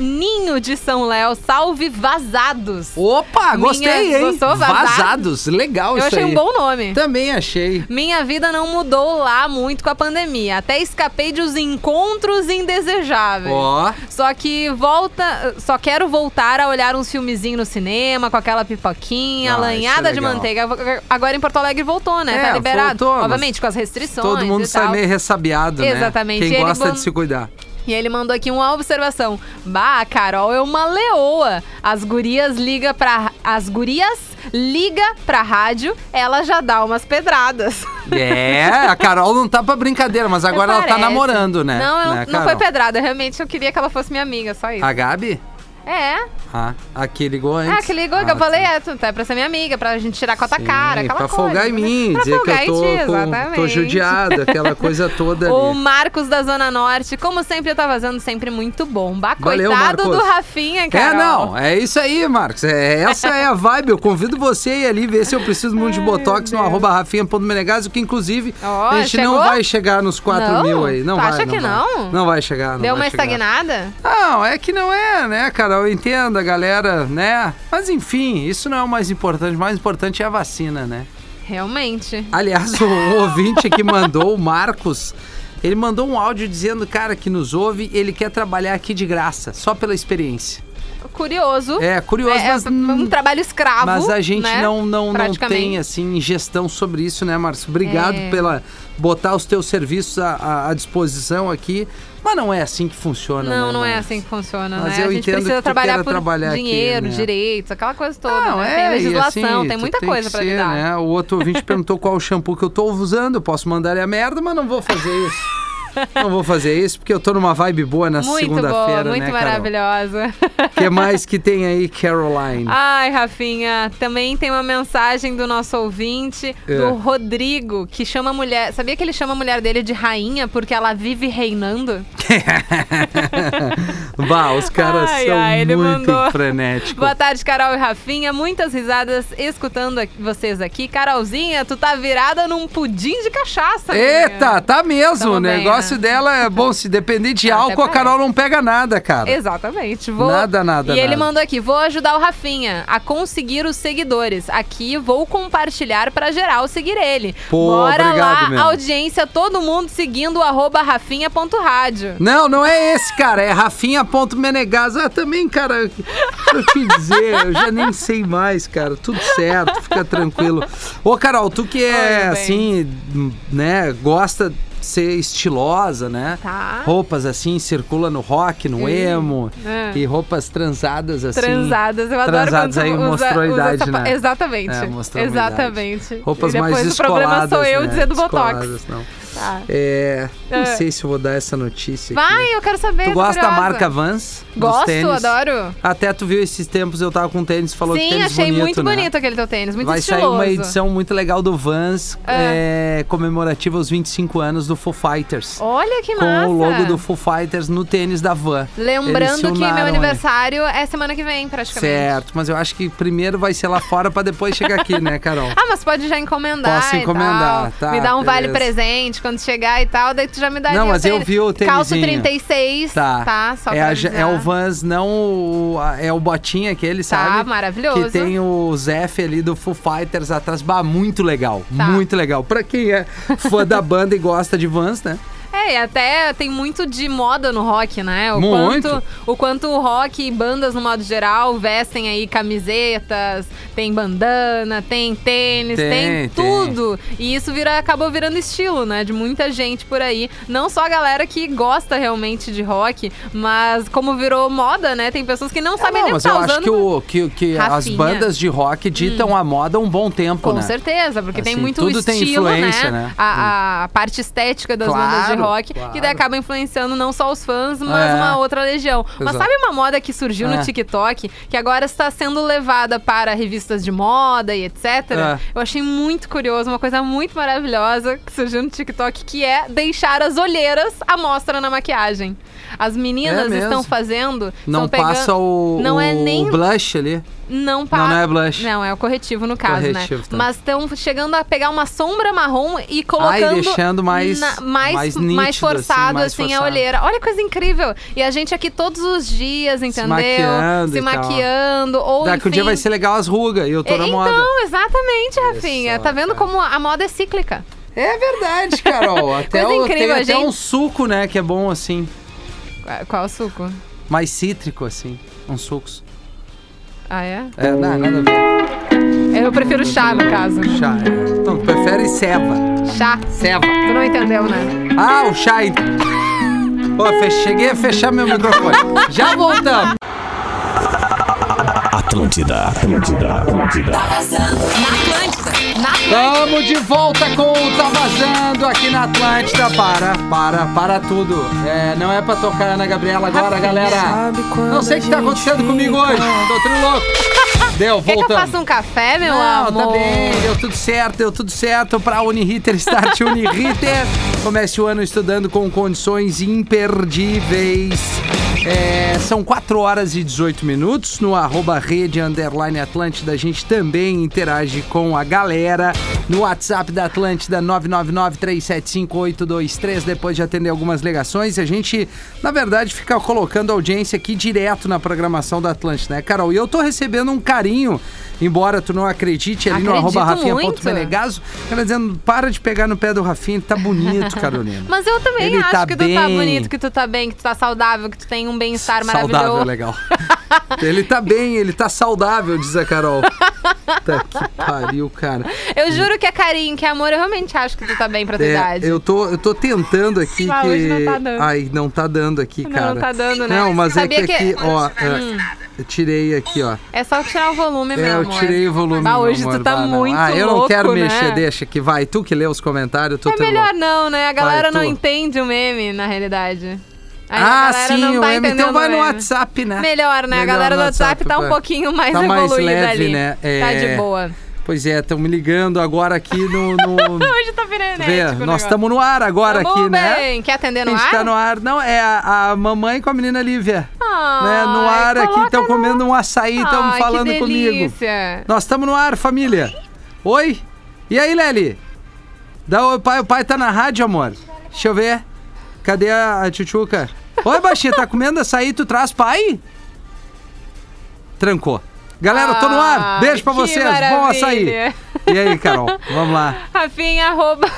S4: De São Léo. Salve vazados!
S3: Opa,
S4: Minha-
S3: gostei, hein?
S4: gostou? Vazados?
S3: Vazados, legal
S4: Eu
S3: isso
S4: achei
S3: aí.
S4: um bom nome.
S3: Também achei.
S4: Minha vida não mudou lá muito com a pandemia. Até escapei de os encontros indesejáveis.
S3: Ó,
S4: Só que volta, só quero voltar a olhar uns filmezinhos no cinema com aquela pipoquinha,
S3: Ah,
S4: lanhada
S3: isso é
S4: de manteiga. Agora em Porto Alegre voltou, né?
S3: É,
S4: tá liberado.
S3: voltou,
S4: Obviamente com as restrições
S3: todo mundo sai meio ressabiado, né?
S4: Exatamente.
S3: Quem
S4: ele
S3: gosta
S4: bom-
S3: de se cuidar.
S4: E ele mandou aqui uma observação. Bah, a Carol é uma leoa. As gurias liga pra as gurias liga pra rádio, ela já dá umas pedradas. <laughs>
S3: É, a Carol não tá pra brincadeira, mas agora ela tá namorando, né?
S4: Não, eu-
S3: Né,
S4: não foi pedrada. Realmente eu queria que ela fosse minha amiga, só isso.
S3: A Gabi?
S4: É.
S3: Ah, aqui ligou antes.
S4: Ah, que ligou, que
S3: Ah,
S4: eu falei, é, tu tá pra ser minha amiga, pra gente tirar com a tua
S3: Sim,
S4: cara, aquela
S3: pra
S4: coisa.
S3: folgar em
S4: né?
S3: mim,
S4: Pra
S3: dizer que
S4: folgar
S3: eu tô,
S4: em ti,
S3: com- tô judiado, aquela coisa toda <laughs>
S4: O
S3: ali.
S4: Marcos da Zona Norte, como sempre, tá vazando sempre muito bom.
S3: Valeu,
S4: coitado
S3: Marcos.
S4: do Rafinha, cara.
S3: É, não, é isso aí, Marcos. É, essa é a vibe. Eu convido você a ir ali ver se eu preciso muito de Botox no arroba rafinha.menegaso, que inclusive
S4: Ó,
S3: a gente não
S4: chegou?
S3: vai chegar nos 4
S4: Não?
S3: mil aí. Não
S4: Tu
S3: vai,
S4: acha
S3: não
S4: que
S3: vai.
S4: não?
S3: Não vai chegar. não
S4: Deu uma
S3: chegar.
S4: estagnada?
S3: Não, é que não é, né, cara? Eu entendo a galera, né? Mas enfim, isso não é o mais importante. O mais importante é a vacina, né?
S4: Realmente.
S3: Aliás, o <laughs> ouvinte que mandou, o Marcos, ele mandou um áudio dizendo, cara, que nos ouve, ele quer trabalhar aqui de graça, só pela experiência.
S4: Curioso.
S3: É, curioso,
S4: É,
S3: mas...
S4: é um trabalho escravo.
S3: Mas a gente
S4: né?
S3: não, não, não tem, assim, gestão sobre isso, né, Márcio? Obrigado
S4: É.
S3: pela botar os teus serviços à, à- disposição aqui. Mas não é assim que funciona,
S4: Não,
S3: né,
S4: não é
S3: Márcio?
S4: assim que funciona,
S3: Mas
S4: né?
S3: eu
S4: a gente
S3: entendo
S4: precisa
S3: que
S4: trabalhar por
S3: trabalhar aqui,
S4: dinheiro,
S3: né?
S4: direitos, aquela coisa toda,
S3: Não,
S4: né?
S3: é,
S4: Tem legislação,
S3: assim,
S4: tem muita
S3: que
S4: coisa pra
S3: ser,
S4: lidar.
S3: Né? O outro ouvinte perguntou qual o shampoo que eu tô usando. Eu posso mandar ele a merda, mas não vou fazer isso. <laughs> não vou fazer isso porque eu tô numa vibe boa na
S4: Muito
S3: segunda-feira,
S4: muito
S3: né, Carol?
S4: maravilhosa.
S3: O que mais que tem aí, Caroline?
S4: Ai, Rafinha, também tem uma mensagem do nosso ouvinte,
S3: É.
S4: do Rodrigo, que chama a mulher. Sabia que ele chama a mulher dele de rainha porque ela vive reinando? <laughs>
S3: Bah, os caras
S4: Ai,
S3: são
S4: ai,
S3: muito
S4: mandou.
S3: frenéticos.
S4: Boa tarde, Carol e Rafinha. Muitas risadas escutando vocês aqui. Carolzinha, tu tá virada num pudim de cachaça.
S3: Eita,
S4: menina.
S3: tá mesmo.
S4: Tamo
S3: o
S4: bem,
S3: negócio
S4: né?
S3: dela é bom. Se depender de
S4: Até
S3: álcool, a
S4: parece.
S3: Carol não pega nada, cara.
S4: Exatamente. Vou...
S3: Nada, nada,
S4: E ele
S3: nada.
S4: mandou aqui: vou ajudar o Rafinha a conseguir os seguidores. Aqui vou compartilhar pra geral seguir ele.
S3: Pô,
S4: Bora
S3: obrigado,
S4: lá,
S3: meu.
S4: audiência, todo mundo seguindo o arroba rafinha.rádio.
S3: Não, não é esse, cara. É Rafinha.menegas. Ah, também, cara, eu te dizer, eu já nem sei mais, cara. Tudo certo, fica tranquilo. Ô, Carol, tu que é,
S4: Oi,
S3: assim, né, gosta ser estilosa, né?
S4: Tá.
S3: Roupas assim, circula no rock, no emo.
S4: É.
S3: E roupas transadas assim.
S4: Transadas, eu adoro
S3: Transadas aí
S4: usa,
S3: mostrou a
S4: usa
S3: idade,
S4: pa-
S3: né?
S4: Exatamente.
S3: É, mostrou.
S4: Exatamente.
S3: Roupas
S4: e depois
S3: mais
S4: o problema
S3: descoladas,
S4: sou eu
S3: né?
S4: dizer do Botox.
S3: Descoladas, não.
S4: Tá.
S3: É, não
S4: É.
S3: sei se eu vou dar essa notícia aqui.
S4: Vai, eu quero saber.
S3: Tu gosta da
S4: curiosa.
S3: marca Vans?
S4: Gosto,
S3: tênis?
S4: adoro.
S3: Até tu viu esses tempos, eu tava com tênis, falou que
S4: Sim,
S3: tênis
S4: achei
S3: bonito,
S4: muito
S3: né?
S4: bonito aquele teu tênis, muito
S3: Vai
S4: estiloso.
S3: sair uma edição muito legal do Vans, é, comemorativa aos 25 anos do Foo Fighters.
S4: Olha que
S3: com
S4: massa.
S3: o logo do Foo Fighters no tênis da Van.
S4: Lembrando que meu
S3: aí.
S4: aniversário é semana que vem, praticamente.
S3: Certo, mas eu acho que primeiro vai ser lá fora pra depois chegar aqui, né, Carol? <laughs>
S4: Ah, mas pode já encomendar
S3: Posso encomendar, tá,
S4: Me dá um vale
S3: beleza.
S4: presente quando chegar e tal, daí tu já me dá
S3: Não, mas eu vi o
S4: Calço
S3: tênisinho.
S4: 36, tá?
S3: Tá.
S4: Só
S3: é, a é o Vans, não o, é o botinha aquele,
S4: Tá,
S3: sabe?
S4: maravilhoso.
S3: Que tem o Zef ali do Foo Fighters atrás. Bah, muito legal.
S4: Tá.
S3: Muito legal. Pra quem é fã da <laughs> banda e gosta de Vans, né?
S4: É, e até tem muito de moda no rock, né? O
S3: Muito.
S4: Quanto, o quanto o rock e bandas, no modo geral, vestem aí camisetas, tem bandana, tem tênis,
S3: Tem,
S4: tem,
S3: tem.
S4: tudo. E isso vira, acabou virando estilo, né? De muita gente por aí. Não só a galera que gosta realmente de rock, mas como virou moda, né? Tem pessoas que não sabem
S3: não,
S4: nem
S3: mas
S4: tá
S3: eu acho que, o, que, que as
S4: Rafinha. Hum.
S3: bandas de rock ditam a moda um bom tempo,
S4: Com
S3: né?
S4: certeza, porque tem
S3: Assim,
S4: muito
S3: tudo tem
S4: estilo,
S3: influência,
S4: né?
S3: né?
S4: A, a parte estética das
S3: Claro,
S4: bandas de rock,
S3: claro.
S4: que daí acaba influenciando não só os fãs, mas
S3: É.
S4: uma outra legião. Mas
S3: Exato.
S4: sabe uma moda que surgiu
S3: É.
S4: no TikTok, que agora está sendo levada para revistas de moda e etc?
S3: É.
S4: Eu achei muito curioso, uma coisa muito maravilhosa que surgiu no TikTok, que é deixar as olheiras à mostra na maquiagem. As meninas
S3: É
S4: estão fazendo.
S3: Não
S4: estão pegando-
S3: passa o,
S4: Não
S3: o
S4: é nem
S3: blush ali.
S4: Não pa...
S3: Não, não é blush.
S4: Não, é o corretivo no caso,
S3: Corretivo,
S4: né?
S3: tá.
S4: Mas estão chegando a pegar uma sombra marrom e colocando.
S3: deixando mais-
S4: na- mais,
S3: mais
S4: mais
S3: nítido, assim,
S4: forçado,
S3: mais
S4: assim, a
S3: forçado.
S4: olheira. Olha que coisa incrível. E a gente aqui todos os dias, entendeu?
S3: maquiando
S4: Se
S3: e tal.
S4: maquiando. Ou
S3: Daqui um dia
S4: enfim-
S3: vai ser legal as rugas e eu tô
S4: É,
S3: na
S4: então,
S3: moda.
S4: exatamente, Rafinha.
S3: só,
S4: tá vendo
S3: cara.
S4: como a moda é cíclica?
S3: É verdade, Carol. <laughs> Até
S4: Coisa
S3: o,
S4: incrível,
S3: tem até um suco, né, que é bom assim.
S4: Qual- Qual o suco?
S3: Mais cítrico, assim. Uns sucos.
S4: Ah, é?
S3: É, não, nada a ver.
S4: Eu prefiro chá, no caso.
S3: Chá. é. Então, tu prefere ceva.
S4: Chá.
S3: Ceva.
S4: Tu não entendeu, né?
S3: Ah, o chá. Pô, cheguei a fechar meu microfone. Já voltamos.
S1: Atlântida, Atlântida, Atlântida.
S3: Tamo de volta com o Tá Vazando aqui na Atlântida. Para, para, para tudo. É, não é pra tocar Ana Gabriela agora, galera. Não sei o que tá acontecendo comigo hoje. Tô tudo louco. <laughs> Deu,
S4: Quer que eu faça um café, meu
S3: Não,
S4: amor?
S3: tá bem, deu tudo certo, deu tudo certo pra Uniriter Start Uniriter. <laughs> Comece o ano estudando com condições imperdíveis. É, são 4 horas e 18 minutos. No arroba rede underline Atlântida, a gente também interage com a galera. No WhatsApp da Atlântida, 999-375-823, depois de atender algumas ligações. A gente, na verdade, fica colocando audiência aqui direto na programação da Atlântida, né, Carol? E eu tô recebendo um carinho, embora tu não acredite, ali no
S4: Acredito
S3: arroba
S4: muito.
S3: rafinha.menegaso. Ela dizendo, para de pegar no pé do Rafinha, tá bonito, <laughs> Carolina.
S4: Mas eu também
S3: Ele
S4: acho
S3: tá
S4: que tu tá
S3: bem.
S4: bonito, que tu tá bem, que tu tá saudável, que tu tem um bem-estar
S3: Saudável,
S4: maravilhoso.
S3: legal. <laughs> ele tá bem, ele tá saudável, diz a Carol. Puta que pariu, cara.
S4: Eu juro que é carinho, que é amor, eu realmente acho que tu tá bem pra tua
S3: É,
S4: idade.
S3: eu, tô, eu tô tentando aqui
S4: Ah,
S3: que.
S4: hoje não tá dando.
S3: Ai, não tá dando aqui,
S4: Não,
S3: cara.
S4: não tá dando, né?
S3: Não, mas
S4: Sabia
S3: é que,
S4: que-
S3: aqui, ó.
S4: Hum.
S3: é, tirei aqui, ó.
S4: É só tirar o volume,
S3: É,
S4: meu
S3: eu
S4: amor.
S3: tirei o volume. Meu
S4: hoje
S3: amor,
S4: tu tá
S3: não.
S4: muito
S3: Ah, eu não
S4: louco,
S3: quero
S4: né?
S3: mexer, deixa que vai. Tu que lê os comentários, eu tô
S4: É melhor não, né? A galera
S3: Vai,
S4: não
S3: tu.
S4: entende o meme, na realidade. Aí
S3: Ah,
S4: a galera
S3: sim,
S4: não
S3: o
S4: tá
S3: M. Então
S4: entendendo
S3: vai
S4: o
S3: no
S4: meme.
S3: WhatsApp, né?
S4: Melhor, né? a
S3: Melhor
S4: galera
S3: no
S4: do WhatsApp tá um pouquinho mais
S3: Tá mais
S4: evoluída
S3: leve,
S4: ali.
S3: né?
S4: Tá
S3: É.
S4: de boa.
S3: Pois é, estão me ligando agora aqui no. no... <laughs>
S4: Hoje tá
S3: Vê,
S4: frenético. o
S3: nós estamos no ar agora
S4: Tamo
S3: aqui, né?
S4: bem. Quer atender no
S3: a gente
S4: ar?
S3: tá no ar. Não, é a, a mamãe com a menina Lívia.
S4: Ai,
S3: né? No ar aqui, estão
S4: no-
S3: comendo um açaí, estão falando comigo. Nós estamos no ar, família. Oi? E aí, Lely? Dá o pai, o pai tá na rádio, amor. Deixa eu ver. Cadê a, a tchutchuca? Oi, baixinha, tá comendo açaí? Tu traz pai? Trancou. Galera, tô no ar.
S4: Ah,
S3: Beijo pra vocês. Bom açaí. E aí, Carol? <laughs> Vamos lá.
S4: Rafinha, arroba...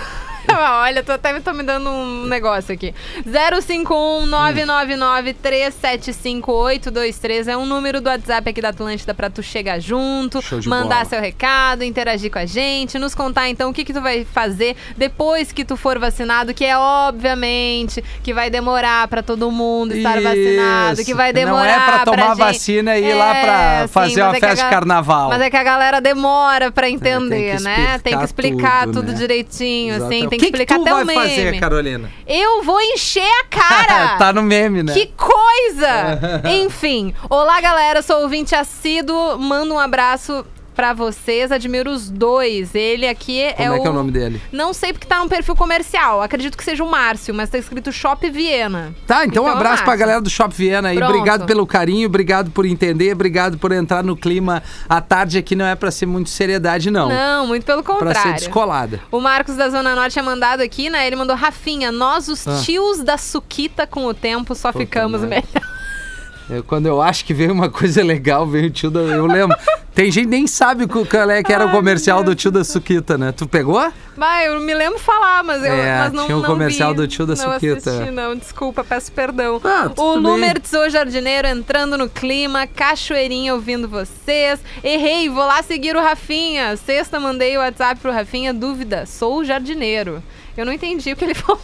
S4: <laughs> Olha, tô até tô me dando um negócio aqui. 051-999-375-823 é um número do WhatsApp aqui da Atlântida pra tu chegar junto, mandar
S3: bola.
S4: seu recado, interagir com a gente, nos contar então o que que tu vai fazer depois que tu for vacinado, que é obviamente que vai demorar pra todo mundo estar vacinado, que vai
S3: Isso.
S4: demorar
S3: Não é pra tomar
S4: gente-
S3: vacina e ir lá pra
S4: sim,
S3: fazer
S4: mas
S3: uma
S4: é
S3: festa de carnaval.
S4: Mas é que a galera demora pra entender,
S3: que
S4: né? Tem que explicar
S3: tudo,
S4: tudo,
S3: né?
S4: direitinho, assim,
S3: Exatamente.
S4: tem
S3: O
S4: que explicar
S3: tu
S4: até
S3: vai
S4: o meme.
S3: fazer, Carolina?
S4: Eu vou encher a cara! <laughs>
S3: tá no meme, né?
S4: Que coisa! <laughs> Enfim. Olá, galera. Sou ouvinte assíduo. Mando um abraço pra vocês. Admiro os dois. Ele aqui é
S3: Como
S4: o...
S3: é que é o nome dele?
S4: Não sei porque tá num perfil comercial. Acredito que seja o Márcio, mas tá escrito Shop Viena.
S3: Tá, então, um
S4: Então,
S3: abraço pra
S4: Márcio.
S3: galera do Shop Viena aí.
S4: Pronto.
S3: Obrigado pelo carinho, obrigado por entender, obrigado por entrar no clima. A tarde aqui não é pra ser muito seriedade, não.
S4: Não, muito pelo
S3: Pra ser
S4: contrário.
S3: descolada.
S4: O Marcos da Zona Norte tinha mandado aqui, né? Ele mandou Rafinha, nós os
S3: Ah.
S4: tios da Suquita com o tempo só ficamos
S3: merda.
S4: melhor.
S3: Eu- quando eu acho que veio uma coisa <laughs> legal, veio o tio da. Eu lembro. Tem gente que nem sabe qual é que era o
S4: Ai,
S3: comercial
S4: meu
S3: do tio da Suquita, né? Tu pegou?
S4: Vai, eu me lembro falar, mas eu
S3: É,
S4: mas não,
S3: tinha um
S4: não
S3: comercial
S4: vi.
S3: do tio da
S4: não
S3: Suquita.
S4: Assisti, não, desculpa, peço perdão.
S3: Ah,
S4: o. Lumertz, o jardineiro, entrando no clima, cachoeirinha ouvindo vocês. Errei, vou lá seguir o Rafinha. Sexta, mandei o WhatsApp pro Rafinha, dúvida, sou o jardineiro. Eu não entendi o que ele <laughs> falou.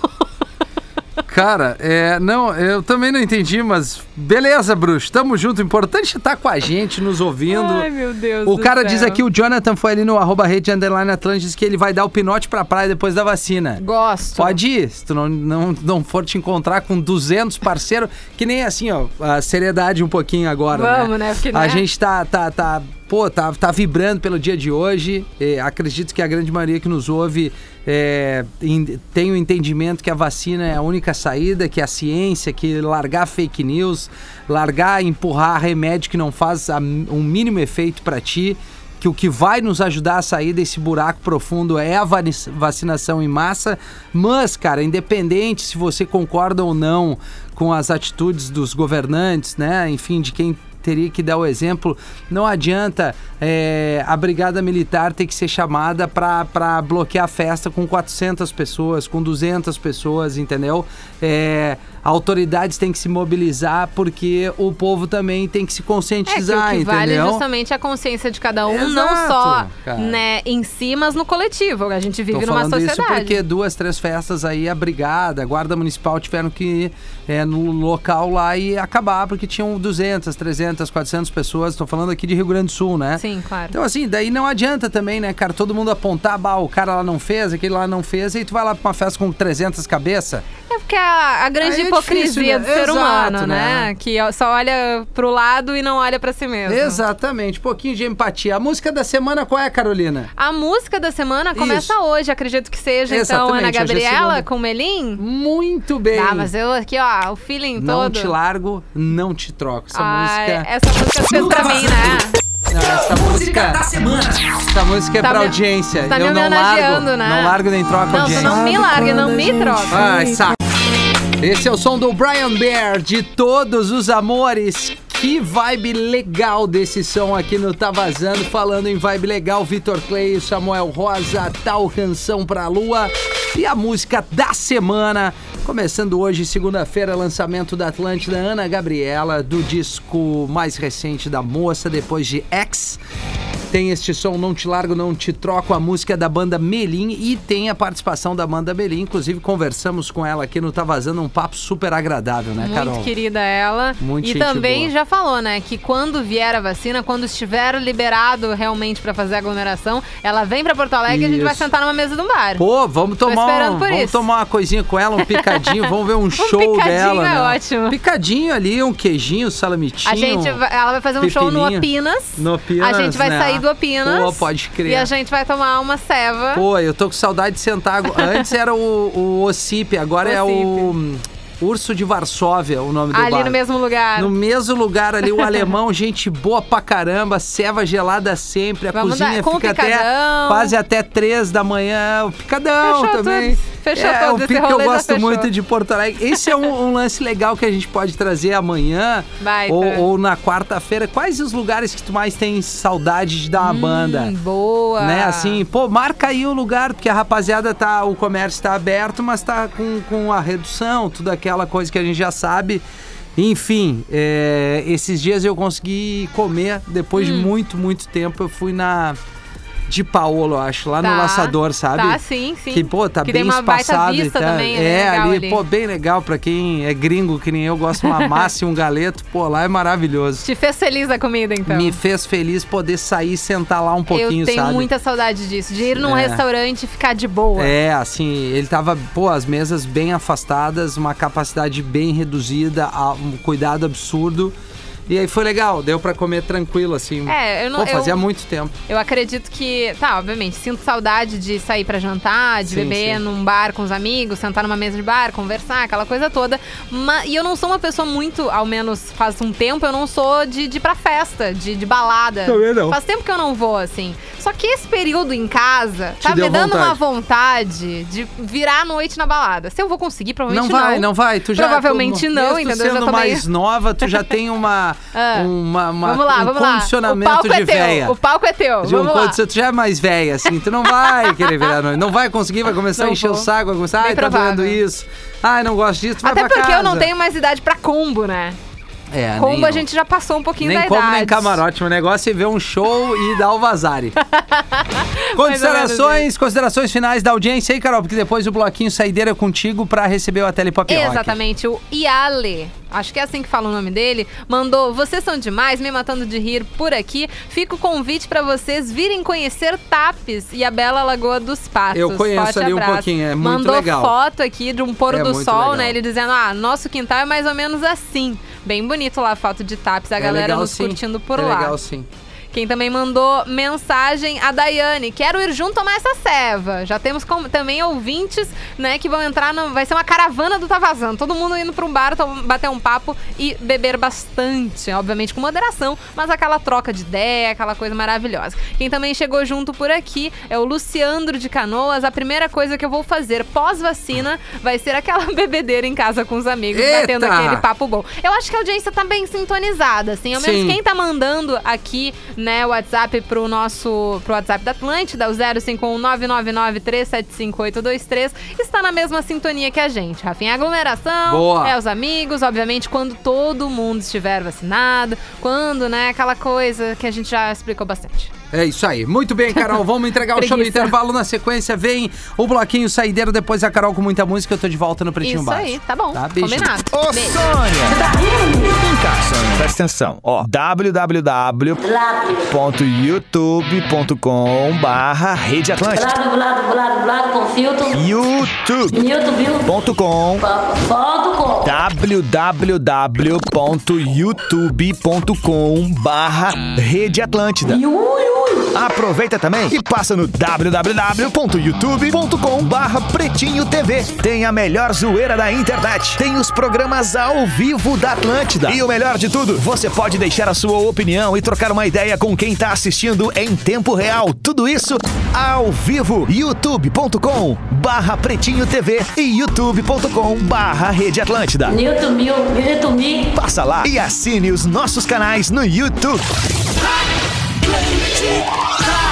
S3: Cara, é. Não, eu também não entendi, mas beleza, bruxo. Tamo junto. O importante é estar com a gente, nos ouvindo.
S4: Ai, meu Deus
S3: O cara
S4: céu.
S3: diz aqui, o Jonathan foi ali no arroba rede underline Atlantis que ele vai dar o pinote pra praia depois da vacina.
S4: Gosto.
S3: Pode ir, se tu não, não, não for te encontrar com 200 parceiros, que nem assim, ó, a seriedade um pouquinho agora,
S4: Vamos, né? Porque,
S3: A
S4: né?
S3: gente tá, tá, tá, pô, tá, tá vibrando pelo dia de hoje, É, acredito que a grande maioria que nos ouve é, em- tem o entendimento que a vacina é a única saída, que a ciência, que largar fake news, largar, empurrar remédio que não faz a- um mínimo efeito pra ti, que o que vai nos ajudar a sair desse buraco profundo é a vacinação em massa, mas, cara, independente se você concorda ou não com as atitudes dos governantes, né, enfim, de quem teria que dar o exemplo, não adianta é, a brigada militar ter que ser chamada para bloquear a festa com 400 pessoas, com 200 pessoas, entendeu? É, autoridades têm que se mobilizar porque o povo também tem que se
S4: É que
S3: conscientizar,
S4: o que vale
S3: entendeu?
S4: justamente a consciência de cada um,
S3: Exato,
S4: não só
S3: cara.
S4: né, em si, mas no coletivo. A gente vive
S3: Tô
S4: numa
S3: falando
S4: sociedade.
S3: isso porque duas, três festas aí, a brigada, a guarda municipal tiveram que é, no local lá e acabar, porque tinham 200, 300, 400 pessoas. Tô falando aqui de Rio Grande do Sul, né?
S4: Sim, claro.
S3: Então, assim, daí não adianta também, né, cara? Todo mundo apontar, bah, o cara lá não fez, aquele lá não fez, e tu vai lá pra uma festa com 300 cabeças.
S4: É porque a, a grande
S3: Aí é
S4: hipocrisia
S3: difícil, né?
S4: do ser
S3: Exato,
S4: humano, né?
S3: né?
S4: Que só olha pro lado e não olha pra si mesmo.
S3: Exatamente, um pouquinho de empatia. A música da semana qual é, Carolina?
S4: A música da semana começa
S3: Isso.
S4: hoje, acredito que seja, então,
S3: Exatamente,
S4: Ana
S3: hoje é
S4: Gabriela
S3: segunda.
S4: com Melim.
S3: Muito bem.
S4: Ah, mas eu aqui, ó, o feeling
S3: Não
S4: todo.
S3: te largo, não te troco. Essa
S4: Ai,
S3: música.
S4: Essa música fez pra mim, né?
S3: Não, essa música. Essa música é
S4: Tá
S3: pra
S4: me-
S3: audiência.
S4: tá
S3: eu
S4: me
S3: não largo.
S4: né?
S3: Não largo nem troco
S4: Não,
S3: audiência.
S4: não me larga, não me troca.
S3: Ai, saco. Esse é o som do Brian Bear, de todos os amores. Que vibe legal desse som aqui no Tá Vazando. Falando em vibe legal, Vitor Clay, Samuel Rosa, tal canção pra lua. E a música da semana. Começando hoje, segunda-feira, lançamento da Atlântida, Ana Gabriela, do disco mais recente da moça, depois de X. Tem este som Não Te Largo, Não Te Troco, a música da banda Melim e tem a participação da banda Melim. Inclusive, conversamos com ela aqui no Tá Vazando, um papo super agradável, né, Carol?
S4: Muito querida ela.
S3: Muito
S4: e também
S3: boa.
S4: já falou, né, que quando vier a vacina, quando estiver liberado realmente pra fazer a aglomeração, ela vem pra Porto Alegre e a gente vai sentar numa mesa de um bar.
S3: Pô, vamos tomar, um, vamos
S4: isso.
S3: tomar uma coisinha com ela, um <laughs> picadinho, vamos ver um, show
S4: picadinho
S3: dela.
S4: é
S3: né?
S4: ótimo.
S3: Picadinho ali, um queijinho, salamitinho.
S4: A gente ela vai fazer um show no. Apinas.
S3: No Apinas,
S4: A gente vai
S3: né?
S4: sair do do Opinas.
S3: Pô, pode crer.
S4: E a gente vai tomar uma ceva.
S3: Pô, eu tô com saudade de sentar. <laughs> Antes era o, o Ocipe, agora é o Urso de Varsóvia, o nome do
S4: ali
S3: bar.
S4: no mesmo lugar.
S3: No mesmo lugar ali, o <laughs> alemão, gente boa pra caramba, ceva gelada sempre, a
S4: Vamos
S3: cozinha
S4: dar- com
S3: fica até quase até três da manhã, o picadão
S4: Fechou
S3: também.
S4: tudo. Fechou
S3: é,
S4: tudo,
S3: o pico que eu gosto muito de Porto Alegre. Esse é um, um lance legal que a gente pode trazer amanhã
S4: Baita.
S3: ou, ou na quarta-feira. Quais os lugares que tu mais tem saudade de dar uma banda?
S4: Hum, boa.
S3: Né, assim, pô, marca aí o lugar, porque a rapaziada tá, o comércio tá aberto, mas tá com, com a redução, tudo aquela coisa que a gente já sabe. Enfim, é, esses dias eu consegui comer, depois
S4: Hum.
S3: de muito, muito tempo, eu fui na de Paolo, acho, lá no
S4: Tá,
S3: Laçador, sabe?
S4: Tá, sim, sim.
S3: Que, pô, tá
S4: Que
S3: bem
S4: tem uma baita
S3: espaçado. e
S4: vista
S3: tá-
S4: também, né?
S3: é,
S4: Legal
S3: ali,
S4: ali.
S3: pô, bem legal pra quem é gringo, que nem eu, gosto de uma <laughs> massa e um galeto, pô, lá é maravilhoso.
S4: Te fez feliz a comida, então.
S3: Me fez feliz poder sair e sentar lá um pouquinho,
S4: Eu tenho
S3: sabe?
S4: muita saudade disso, de ir num
S3: É.
S4: restaurante e ficar de boa.
S3: É, assim, ele tava, pô, as mesas bem afastadas, uma capacidade bem reduzida, a- um cuidado absurdo. E aí foi legal, deu pra comer tranquilo, assim.
S4: É, eu não-
S3: Pô, fazia
S4: eu-
S3: muito tempo.
S4: Eu acredito que, tá, obviamente, sinto saudade de sair pra jantar, de
S3: Sim,
S4: beber
S3: sim.
S4: num bar com os amigos, sentar numa mesa de bar, conversar, aquela coisa toda. Ma- e eu não sou uma pessoa muito, ao menos faz um tempo, eu não sou de, de ir pra festa, de, de balada.
S3: Também não.
S4: Faz tempo que eu não vou, assim. Só que esse período em casa tá
S3: deu
S4: me dando
S3: vontade.
S4: uma vontade de virar a noite na balada. Se eu vou conseguir,
S3: Não
S4: provavelmente
S3: vai, não vai. Tu já,
S4: Provavelmente
S3: tu,
S4: não, entendeu? Eu
S3: sendo
S4: já tô meio-
S3: mais nova, tu já tem uma, <laughs>
S4: Ah.
S3: uma, uma-
S4: Vamos lá,
S3: um
S4: vamos lá.
S3: Condicionamento
S4: palco
S3: de
S4: é
S3: véia.
S4: O palco é teu.
S3: De um
S4: vamos lá.
S3: condicio- tu já é mais velha, assim, tu não vai querer virar noite. Não vai conseguir, vai começar
S4: Não
S3: a encher
S4: vou.
S3: o saco, vai começar,
S4: Bem
S3: ai, tá
S4: provável.
S3: doendo isso. Ai, não gosto disso, tu
S4: Até porque eu não
S3: casa.
S4: tenho mais idade pra combo, né?
S3: É, nem
S4: a gente já passou um pouquinho
S3: Nem
S4: da
S3: como,
S4: idade.
S3: nem camarote. O negócio é ver um show e dar o vazare. <laughs> Considerações, considerações finais da audiência aí, Carol, porque depois o bloquinho saideira é contigo pra receber o Telepop Rock.
S4: Exatamente, o Iale, acho que é assim que fala o nome dele, mandou: Vocês são demais, me matando de rir por aqui. Fica o convite pra vocês virem conhecer Tapes e a Bela Lagoa dos Patos.
S3: Eu conheço
S4: Forte
S3: ali um
S4: abraço.
S3: pouquinho, é muito
S4: Mandou
S3: legal.
S4: foto aqui de um pôr
S3: É
S4: do sol,
S3: legal.
S4: né? Ele dizendo: Ah, nosso quintal é mais ou menos assim. Bem bonito lá a foto de Tapes, a
S3: É
S4: galera
S3: legal,
S4: nos
S3: sim.
S4: curtindo por
S3: é
S4: lá.
S3: legal sim.
S4: Quem também mandou mensagem, a Daiane. Quero ir junto tomar essa ceva. Já temos com- também ouvintes, né, que vão entrar no... Vai ser uma caravana do Tá Vazando. Todo mundo indo pra um bar, bater um papo e beber bastante. Obviamente com moderação, mas aquela troca de ideia, aquela coisa maravilhosa. Quem também chegou junto por aqui é o Luciandro de Canoas. A primeira coisa que eu vou fazer pós-vacina vai ser aquela <laughs> bebedeira em casa com os amigos,
S3: Eita!
S4: batendo aquele papo bom. Eu acho que a audiência tá bem sintonizada, assim. Ao menos
S3: Sim.
S4: quem tá mandando aqui, né, o WhatsApp pro nosso pro WhatsApp da Atlântida, o 051-999-375-823, está na mesma sintonia que a gente. Rafinha, aglomeração,
S3: Boa.
S4: é os amigos, obviamente, quando todo mundo estiver vacinado, quando, né, aquela coisa que a gente já explicou bastante.
S3: É isso aí. Muito bem, Carol. <laughs> Vamos entregar o show do intervalo na sequência. Vem o bloquinho saideiro, depois a Carol com muita música. Eu tô de volta no Pretinho
S4: Isso
S3: Básico.
S4: aí, tá bom.
S3: Tá, beijo.
S4: Combinado.
S8: Ô,
S4: Beijo.
S8: Sônia! Vem cá, Sônia. Presta atenção. Ó, www.youtube.com barra Rede Atlântica.
S9: Blado, blado, blado, blado com filtro.
S8: youtube.com
S9: YouTube, foto com.
S8: www.youtube.com barra Rede Atlântida.
S9: Ui.
S8: Aproveita também e passa no www.youtube.com barra Pretinho TV. Tem a melhor zoeira da internet. Tem os programas ao vivo da Atlântida. E o melhor de tudo, você pode deixar a sua opinião e trocar uma ideia com quem tá assistindo em tempo real. Tudo isso ao vivo. youtube.com barra Pretinho TV e youtube.com barra Rede Atlântida. Passa lá e assine os nossos canais no YouTube. 你们知道。